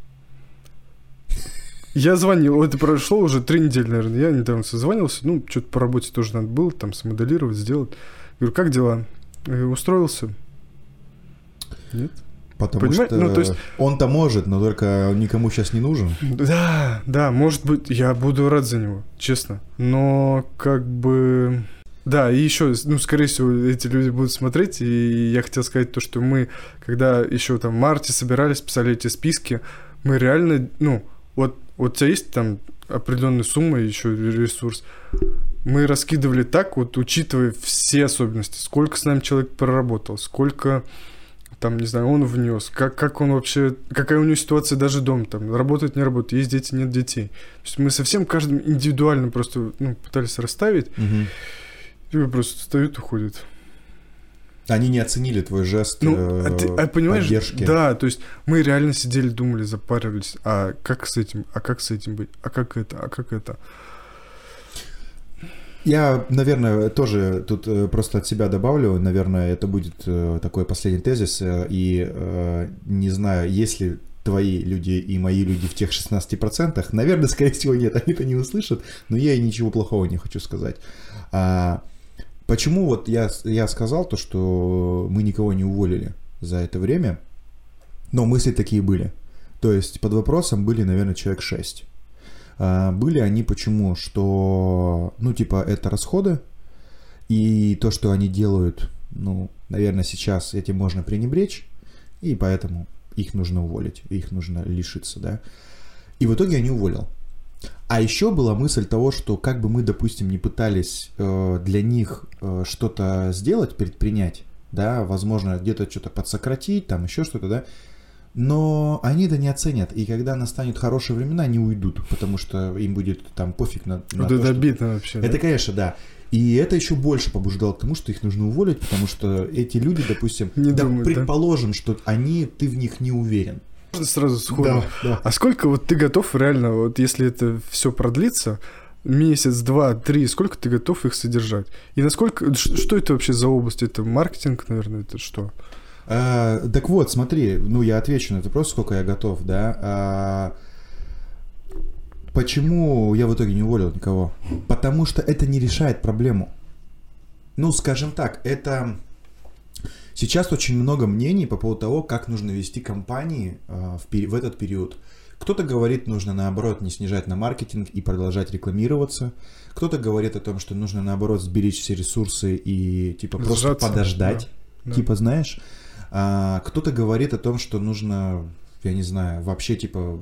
Я звонил, это прошло уже три недели, наверное. Я недавно созванивался, ну, что-то по работе тоже надо было, там, смоделировать, сделать. Говорю, как дела? Э, Устроился? Нет? Потому Понимаешь, что ну, то есть- он-то может, но только никому сейчас не нужен. Да, да, может быть, я буду рад за него, честно. Но как бы... Да, и еще, ну, скорее всего, эти люди будут смотреть, и я хотел сказать то, что мы, когда еще там в марте собирались, писали эти списки, мы реально, ну, вот, вот у тебя есть там определенная сумма, еще ресурс, мы раскидывали так, вот учитывая все особенности, сколько с нами человек проработал, сколько там, не знаю, он внес, как, как он вообще, какая у него ситуация даже дом, там, работает, не работает, есть дети, нет детей. То есть мы совсем каждым индивидуально просто ну, пытались расставить, Мгм. и просто встают, уходят. Они не оценили твой жест Ну, э, а ты- а понимаешь, поддержки. да, то есть мы реально сидели, думали, запаривались, а как с этим, а как с этим быть, а как это, а как это. Я, наверное, тоже тут э, просто от себя добавлю. Наверное, это будет э, такой последний тезис. э, И не знаю, если твои люди и мои люди в тех 16%, наверное, скорее всего, нет, они это не услышат, но я и ничего плохого не хочу сказать. А, Почему вот я, я сказал то, что мы никого не уволили за это время, но мысли такие были. То есть под вопросом были, наверное, человек 6. А, были они почему? Что, ну, типа, это расходы, и то, что они делают, ну, наверное, сейчас этим можно пренебречь, и поэтому их нужно уволить, их нужно лишиться, да. И в итоге я не уволил. А еще была мысль того, что как бы мы, допустим, не пытались э, для них э, что-то сделать, предпринять, да, возможно, где-то что-то подсократить, там еще что-то, да, но они это не оценят, и когда настанут хорошие времена, они уйдут, потому что им будет там пофиг на, на Вот то, это что- обидно вообще. Это, да? конечно, да. И это еще больше побуждало к тому, что их нужно уволить, потому что эти люди, допустим, Не да, думают, да? предположим, что они, ты в них не уверен. Можно сразу сходу. да. А сколько вот ты готов реально, вот если это все продлится, месяц, два, три, сколько ты готов их содержать? И насколько, что это вообще за область? Это маркетинг, наверное, это что? А, так вот, смотри, ну я отвечу на этот вопрос, сколько я готов, да. А, почему я в итоге не уволил никого? Потому что это не решает проблему. Ну, скажем так, это... Сейчас очень много мнений по поводу того, как нужно вести компании а, в, в этот период. Кто-то говорит, нужно наоборот не снижать на маркетинг и продолжать рекламироваться. Кто-то говорит о том, что нужно наоборот сберечь все ресурсы и типа просто Сжаться, подождать. да. Типа, знаешь, а, кто-то говорит о том, что нужно, я не знаю, вообще типа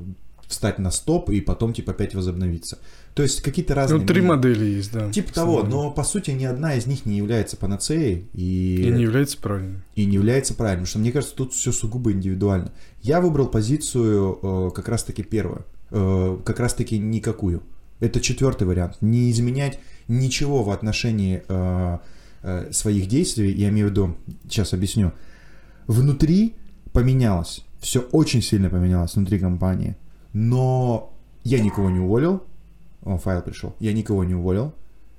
встать на стоп и потом типа опять возобновиться. То есть какие-то разные... Ну, три мнения. модели есть, да. Типа того, но по сути ни одна из них не является панацеей и, И не является правильным. и не является правильным, потому что мне кажется, тут все сугубо индивидуально. Я выбрал позицию э, как раз-таки первую, э, как раз-таки никакую. Это четвертый вариант. Не изменять ничего в отношении э, э, своих действий, я имею в виду, сейчас объясню. Внутри поменялось, все очень сильно поменялось внутри компании, но я никого не уволил, о, файл пришел, я никого не уволил,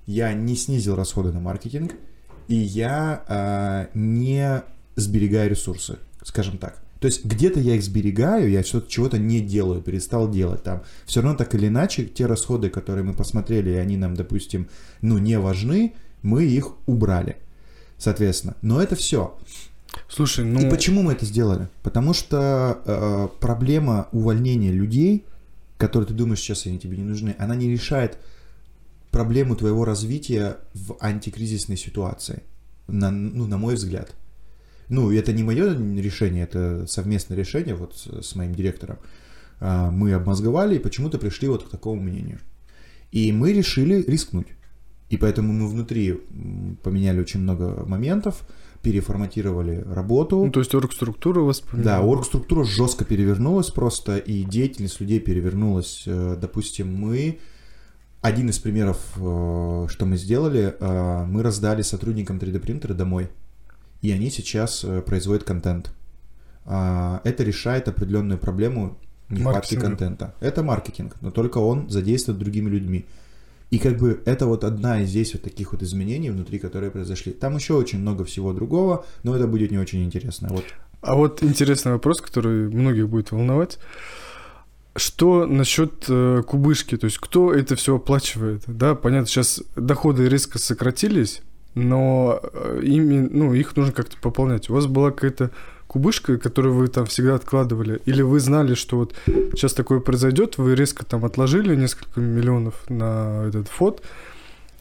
я не снизил расходы на маркетинг, и я а, не сберегаю ресурсы, скажем так. То есть где-то я их сберегаю, я что-то чего-то не делаю, перестал делать там. Все равно так или иначе те расходы, которые мы посмотрели, и они нам, допустим, ну не важны, мы их убрали, соответственно. Но это все. Слушай, ну... И почему мы это сделали? Потому что э, проблема увольнения людей, которые ты думаешь, сейчас они тебе не нужны, она не решает проблему твоего развития в антикризисной ситуации. На, ну, на мой взгляд. Ну, это не мое решение, это совместное решение вот с, с моим директором. А, Мы обмозговали и почему-то пришли вот к такому мнению. И мы решили рискнуть. И поэтому мы внутри поменяли очень много моментов, переформатировали работу. Ну, то есть оргструктура вас Да, оргструктура жестко перевернулась просто, и деятельность людей перевернулась. Э, Допустим, мы... Один из примеров, э, что мы сделали, э, мы раздали сотрудникам 3D принтера домой, и они сейчас производят контент. А, Это решает определенную проблему нехватки контента. Это маркетинг, но только он задействует другими людьми. И как бы это вот одна из здесь вот таких вот изменений внутри, которые произошли. Там еще очень много всего другого, но это будет не очень интересно. Вот А вот интересный вопрос, который многих будет волновать. Что насчет э, кубышки? То есть кто это все оплачивает? Да, понятно, сейчас доходы резко сократились, но э, ими, ну, их нужно как-то пополнять. У вас была какая-то кубышка, которую вы там всегда откладывали? Или вы знали, что вот сейчас такое произойдет, вы резко там отложили несколько миллионов на этот фот?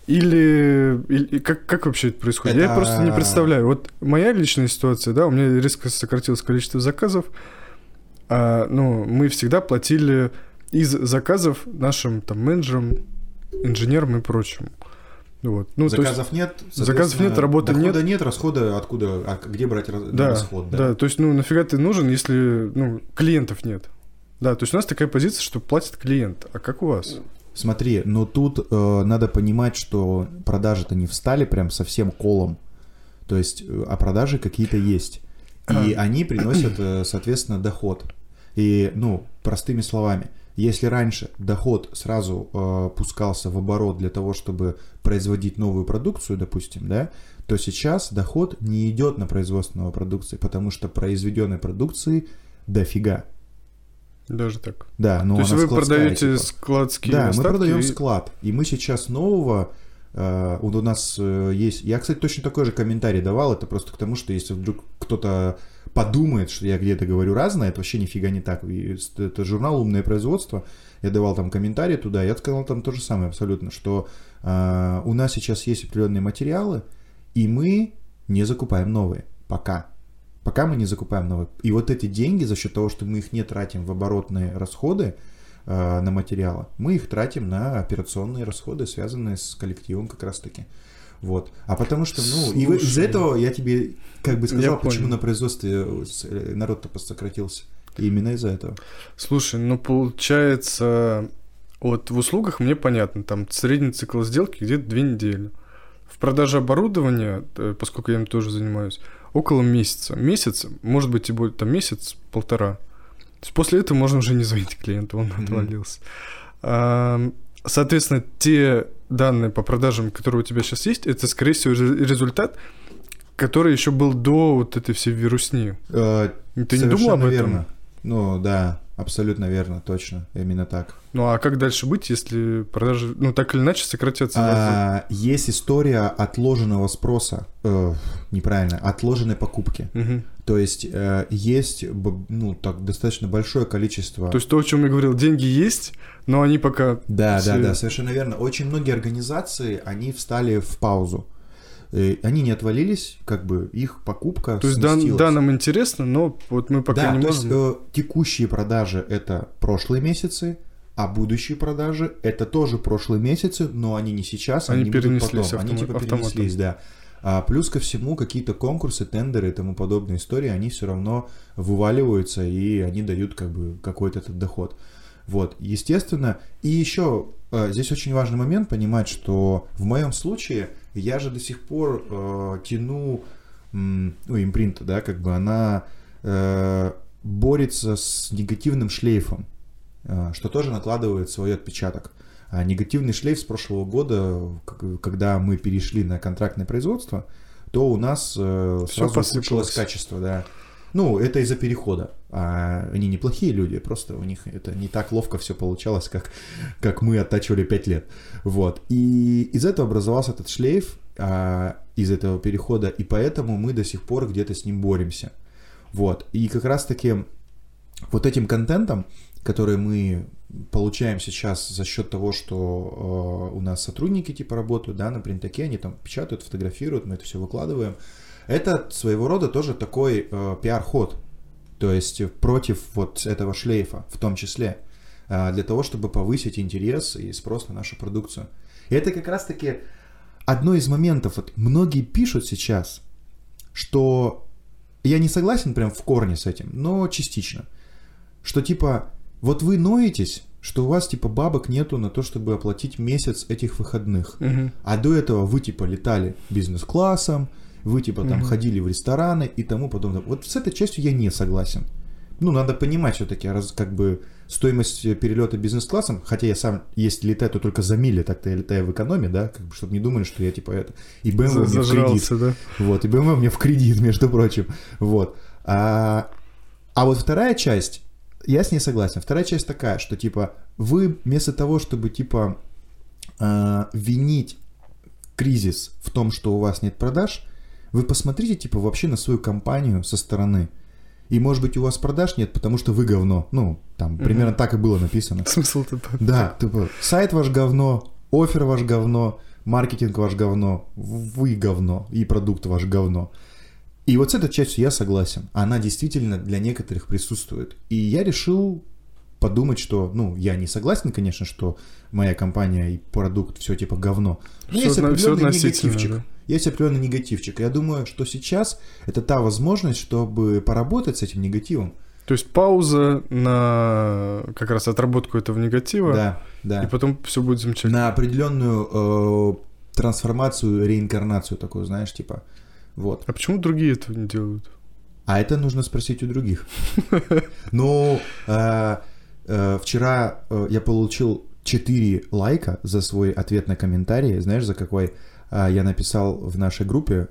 Или, или как, как вообще это происходит? Я Это- просто не представляю. Вот моя личная ситуация, да, у меня резко сократилось количество заказов. А, ну, мы всегда платили из заказов нашим там менеджерам, инженерам и прочим. Вот. Ну, то есть- заказов нет, заказов нет, работы дохода нет. нет, расхода откуда, а где брать да, расход, да? да, то есть, ну, нафига ты нужен, если, ну, клиентов нет? Да, то есть у нас такая позиция, что платит клиент. А как у вас? Смотри, но тут э, надо понимать, что продажи-то не встали прям совсем колом, то есть, э, а продажи какие-то есть, и они приносят, э, соответственно, доход. И, ну, простыми словами, если раньше доход сразу э, пускался в оборот для того, чтобы производить новую продукцию, допустим, да, то сейчас доход не идет на производство новой продукции, потому что произведенной продукции дофига. Даже так. Да, ну то есть вы продаете типа. складские Да, мы продаем и- склад. И мы сейчас нового вот у нас э, есть... Я, кстати, точно такой же комментарий давал, это просто к тому, что если вдруг кто-то подумает, что я где-то говорю разное, это вообще нифига не так. Это журнал «Умное производство», я давал там комментарий туда, я сказал там то же самое абсолютно, что э, у нас сейчас есть определенные материалы, и мы не закупаем новые. Пока. Пока мы не закупаем новые. И вот эти деньги, за счет того, что мы их не тратим в оборотные расходы э, на материалы, мы их тратим на операционные расходы, связанные с коллективом как раз-таки. Вот. А потому что, ну, и вы- из-за Слушай. этого я тебе как бы сказал, Я почему понял. на производстве э, э, народ-то посократился. И именно из-за этого. Слушай, ну получается, вот в услугах мне понятно, там средний цикл сделки где-то две недели. В продаже оборудования, э, поскольку я им тоже занимаюсь, около месяца. Месяц, может быть, и будет там месяц-полтора. То есть после этого можно уже не звонить клиенту, он Мгм. отвалился. Соответственно, те данные по продажам, которые у тебя сейчас есть, это, скорее всего, ре- результат, который еще был до вот этой всей вирусни. Э, Ты не думал об этом? верно. Ну, да, абсолютно верно, точно, именно так. Ну а как дальше быть, если продажи, ну так или иначе, сократятся? А, есть история отложенного спроса, э, неправильно, отложенной покупки. Мгм. То есть э, есть, ну, так достаточно большое количество. То есть то, о чем я говорил, деньги есть, но они пока... Да, все- да, да, совершенно верно. Очень многие организации, они встали в паузу. Э, Они не отвалились, как бы их покупка То есть да, сместилась. да, нам интересно, но вот мы пока да, не то можем. есть э, текущие продажи это прошлые месяцы, а будущие продажи это тоже прошлые месяцы, но они не сейчас, Они они, будут перенеслись потом. Они автома- типа автоматом. перенеслись, да. А плюс ко всему какие-то конкурсы, тендеры и тому подобные истории, они все равно вываливаются и они дают как бы какой-то этот доход. Вот, естественно. И еще э, здесь очень важный момент понимать, что в моем случае я же до сих пор э, тяну, ну, импринта, да, как бы она э, борется с негативным шлейфом, э, что тоже накладывает свой отпечаток. А негативный шлейф с прошлого года, когда мы перешли на контрактное производство, то у нас э, Всё сразу посыпалось. качество, да. Ну, это из-за перехода. А они неплохие люди, просто у них это не так ловко все получалось, как, как мы оттачивали 5 лет. Вот. И из этого образовался этот шлейф, а, из этого перехода, и поэтому мы до сих пор где-то с ним боремся. Вот. И как раз-таки вот этим контентом, который мы получаем сейчас за счет того, что э, у нас сотрудники типа работают, да, на принтаке, они там печатают, фотографируют, мы это все выкладываем. Это своего рода тоже такой э, пиар-ход, то есть против вот этого шлейфа в том числе, э, для того, чтобы повысить интерес и спрос на нашу продукцию. И это как раз-таки одно из моментов. Вот многие пишут сейчас, что я не согласен прям в корне с этим, но частично, что типа вот вы ноетесь, что у вас типа бабок нету на то, чтобы оплатить месяц этих выходных. Мгм. А до этого вы типа летали бизнес-классом, вы типа там Мгм. ходили в рестораны и тому подобное. Вот с этой частью я не согласен. Ну, надо понимать все-таки, раз как бы стоимость перелета бизнес-классом, хотя я сам, если летаю, то только за мили, так-то я летаю в экономе, да, как бы, чтобы не думали, что я типа это. И BMW мне в кредит. Да? Вот, и BMW мне в кредит, между прочим. Вот. А, а вот вторая часть, я с ней согласен. Вторая часть такая, что типа вы вместо того, чтобы типа а, винить кризис в том, что у вас нет продаж, вы посмотрите типа вообще на свою компанию со стороны. И может быть у вас продаж нет, потому что вы говно. Ну, там примерно так и было написано. Смысл-то. Да, типа, сайт ваш говно, офер ваш говно, маркетинг ваш говно, вы говно, и продукт ваш говно. И вот с этой частью я согласен. Она действительно для некоторых присутствует. И я решил подумать, что, ну, я не согласен, конечно, что моя компания и продукт все типа говно. Но Всё есть определенный относительно, негативчик. да. Есть определенный негативчик. Я думаю, что сейчас это та возможность, чтобы поработать с этим негативом. То есть пауза на как раз отработку этого негатива, Да, да. и потом все будет замечательно. на определенную э, трансформацию, реинкарнацию такую, знаешь, типа. Вот. А почему другие этого не делают? А это нужно спросить у других. Ну, э, э, вчера э, я получил 4 лайка за свой ответ на комментарий. Знаешь, за какой? А, Я написал в нашей группе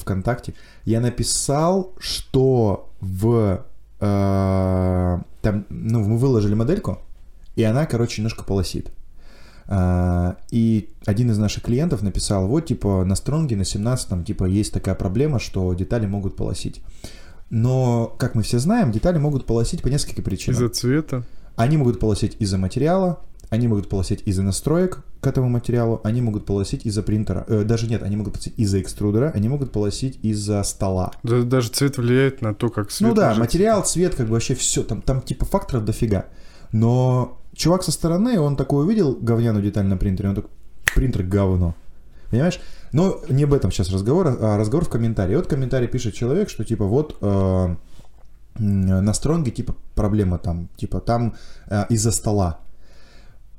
ВКонтакте. Я написал, что в... Там, ну, мы выложили модельку, и она, короче, немножко полосит. И один из наших клиентов написал, вот, типа, на стронге на 17 типа, есть такая проблема, что детали могут полосить. Но, как мы все знаем, детали могут полосить по нескольким причинам. Из-за цвета. Они могут полосить из-за материала, они могут полосить из-за настроек к этому материалу, они могут полосить из-за принтера. Э, даже нет, они могут полосить из-за экструдера, они могут полосить из-за стола. Да- Даже цвет влияет на то, как свет ну да, ложится. материал, цвет, как бы вообще все, там, там типа факторов дофига. Но чувак со стороны, он такой увидел говняную деталь на принтере, он такой, принтер говно. Понимаешь? Но не об этом сейчас разговор, а разговор в комментарии. Вот комментарий пишет человек, что типа вот э, на стронге типа проблема там, типа там э, из-за стола.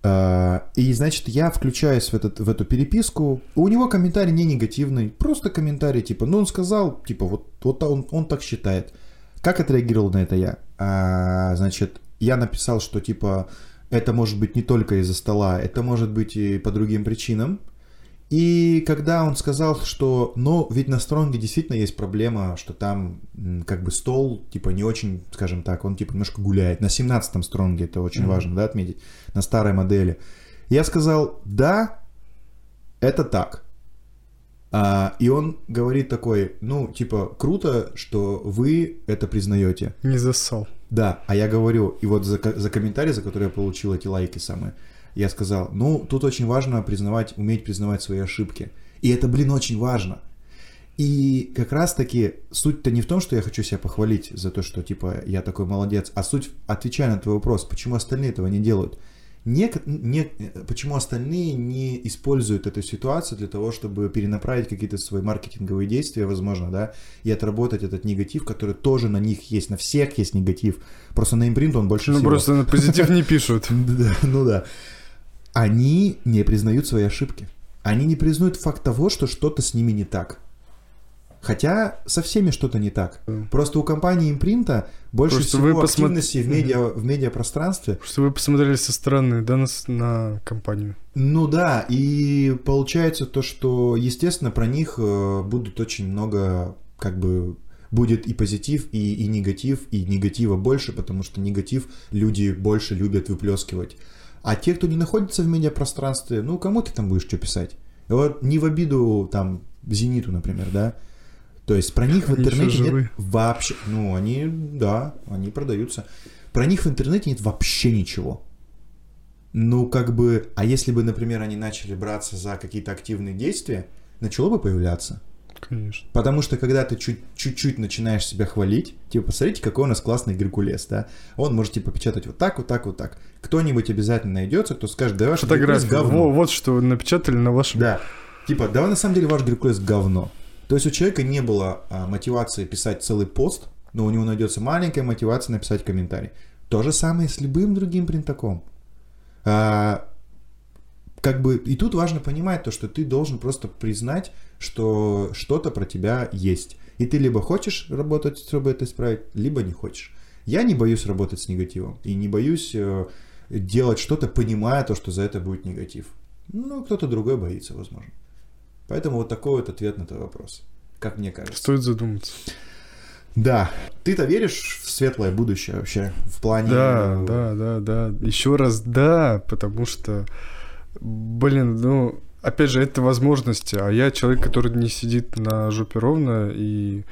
Э, И, значит, я включаюсь в, этот, в эту переписку. У него комментарий не негативный, просто комментарий, типа, ну, он сказал, типа, вот, вот он, он так считает. Как отреагировал на это я? А, значит, я написал, что, типа, это может быть не только из-за стола, это может быть и по другим причинам. И когда он сказал, что, ну, ведь на стронге действительно есть проблема, что там как бы стол, типа, не очень, скажем так, он типа немножко гуляет. На 17-м стронге это очень Мгм. важно, да, отметить, на старой модели. Я сказал, да, это так. А, и он говорит такой, ну, типа, круто, что вы это признаете. Не зассал. Да, а я говорю, и вот за, за комментарий, за который я получил эти лайки самые, я сказал, ну, тут очень важно признавать, уметь признавать свои ошибки. И это, блин, очень важно. И как раз-таки суть-то не в том, что я хочу себя похвалить за то, что, типа, я такой молодец, а суть, отвечая на твой вопрос, почему остальные этого не делают. Нек- не- почему остальные не используют эту ситуацию для того, чтобы перенаправить какие-то свои маркетинговые действия, возможно, да, и отработать этот негатив, который тоже на них есть, на всех есть негатив. Просто на импринт он больше Ну, всего. просто на позитив не пишут. Ну да. Они не признают свои ошибки. Они не признают факт того, что что-то с ними не так. Хотя со всеми что-то не так. Просто у компании импринта больше Просто всего вы активности в, медиа, в медиапространстве. Что вы посмотрели со стороны, да, на, на компанию. Ну да, и получается то, что, естественно, про них э, будут очень много, как бы, будет и позитив, и, и негатив, и негатива больше, потому что негатив люди больше любят выплескивать. А те, кто не находится в медиапространстве, ну, кому ты там будешь что писать? Вот не в обиду, там, Зениту, например, да? То есть про них в интернете нет живы. вообще... Ну, они, да, они продаются. Про них в интернете нет вообще ничего. Ну, как бы, а если бы, например, они начали браться за какие-то активные действия, начало бы появляться. Конечно. Потому что когда ты чуть- чуть-чуть начинаешь себя хвалить, типа, посмотрите, какой у нас классный Геркулес, да? Он может, типа, печатать вот так, вот так, вот так. Кто-нибудь обязательно найдется, кто скажет, да ваш Геркулес говно. Во, вот что вы напечатали на вашем... Да. Типа, да, на самом деле ваш Геркулес говно. То есть у человека не было а, мотивации писать целый пост, но у него найдется маленькая мотивация написать комментарий. То же самое с любым другим принтаком. А, как бы, и тут важно понимать то, что ты должен просто признать, что что-то про тебя есть. И ты либо хочешь работать, чтобы это исправить, либо не хочешь. Я не боюсь работать с негативом. И не боюсь э, делать что-то, понимая то, что за это будет негатив. Ну, кто-то другой боится, возможно. Поэтому вот такой вот ответ на твой вопрос. Как мне кажется. Стоит задуматься. Да. Ты-то веришь в светлое будущее вообще? В плане... Да, да, да, да. Еще раз да, потому что, блин, ну, опять же, это возможности, а я человек, который не сидит на жопе ровно и,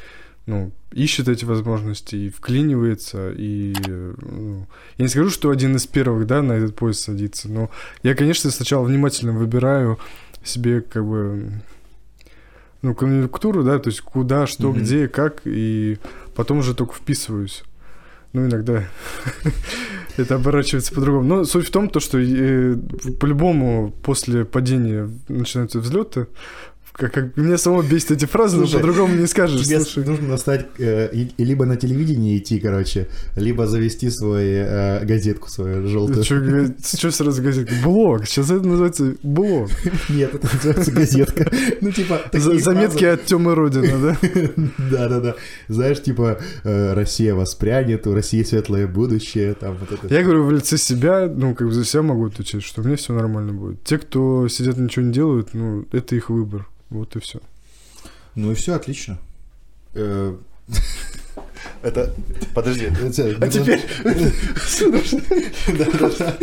ну, ищет эти возможности и вклинивается, и, ну, я не скажу, что один из первых, да, на этот поезд садится, но я, конечно, сначала внимательно выбираю себе, как бы, ну, конъюнктуру, да, то есть куда, что, Мгм. где, как, и потом уже только вписываюсь. Ну, иногда это оборачивается по-другому. Но суть в том, то, что э, по-любому после падения начинаются взлеты. Как, как- меня самого бесит эти фразы, но по-другому не скажешь. Тебе Слушай, нужно стать э, и, либо на телевидении идти, короче, либо завести свою э, газетку свою желтую. что сразу газетка? Блог. Сейчас это называется блог. Нет, это называется газетка. Ну, типа, Заметки от Тёмы Родина, да? Да-да-да. Знаешь, типа, э, Россия воспрянет, у России светлое будущее, там вот это. Я говорю в лице себя, ну, как бы за себя могу отвечать, что у меня все нормально будет. Те, кто сидят ничего не делают, ну, это их выбор. Вот и все. Ну и все, отлично. Э, Это... Подожди. А теперь... Да, да, да.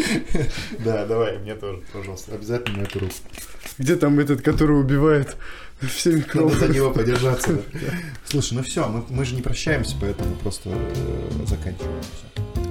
Да, давай, мне тоже, пожалуйста. Обязательно эту руку. Где там этот, который убивает все Надо микробы? за него подержаться. Слушай, ну все, мы, же не прощаемся, поэтому просто э, заканчиваем все.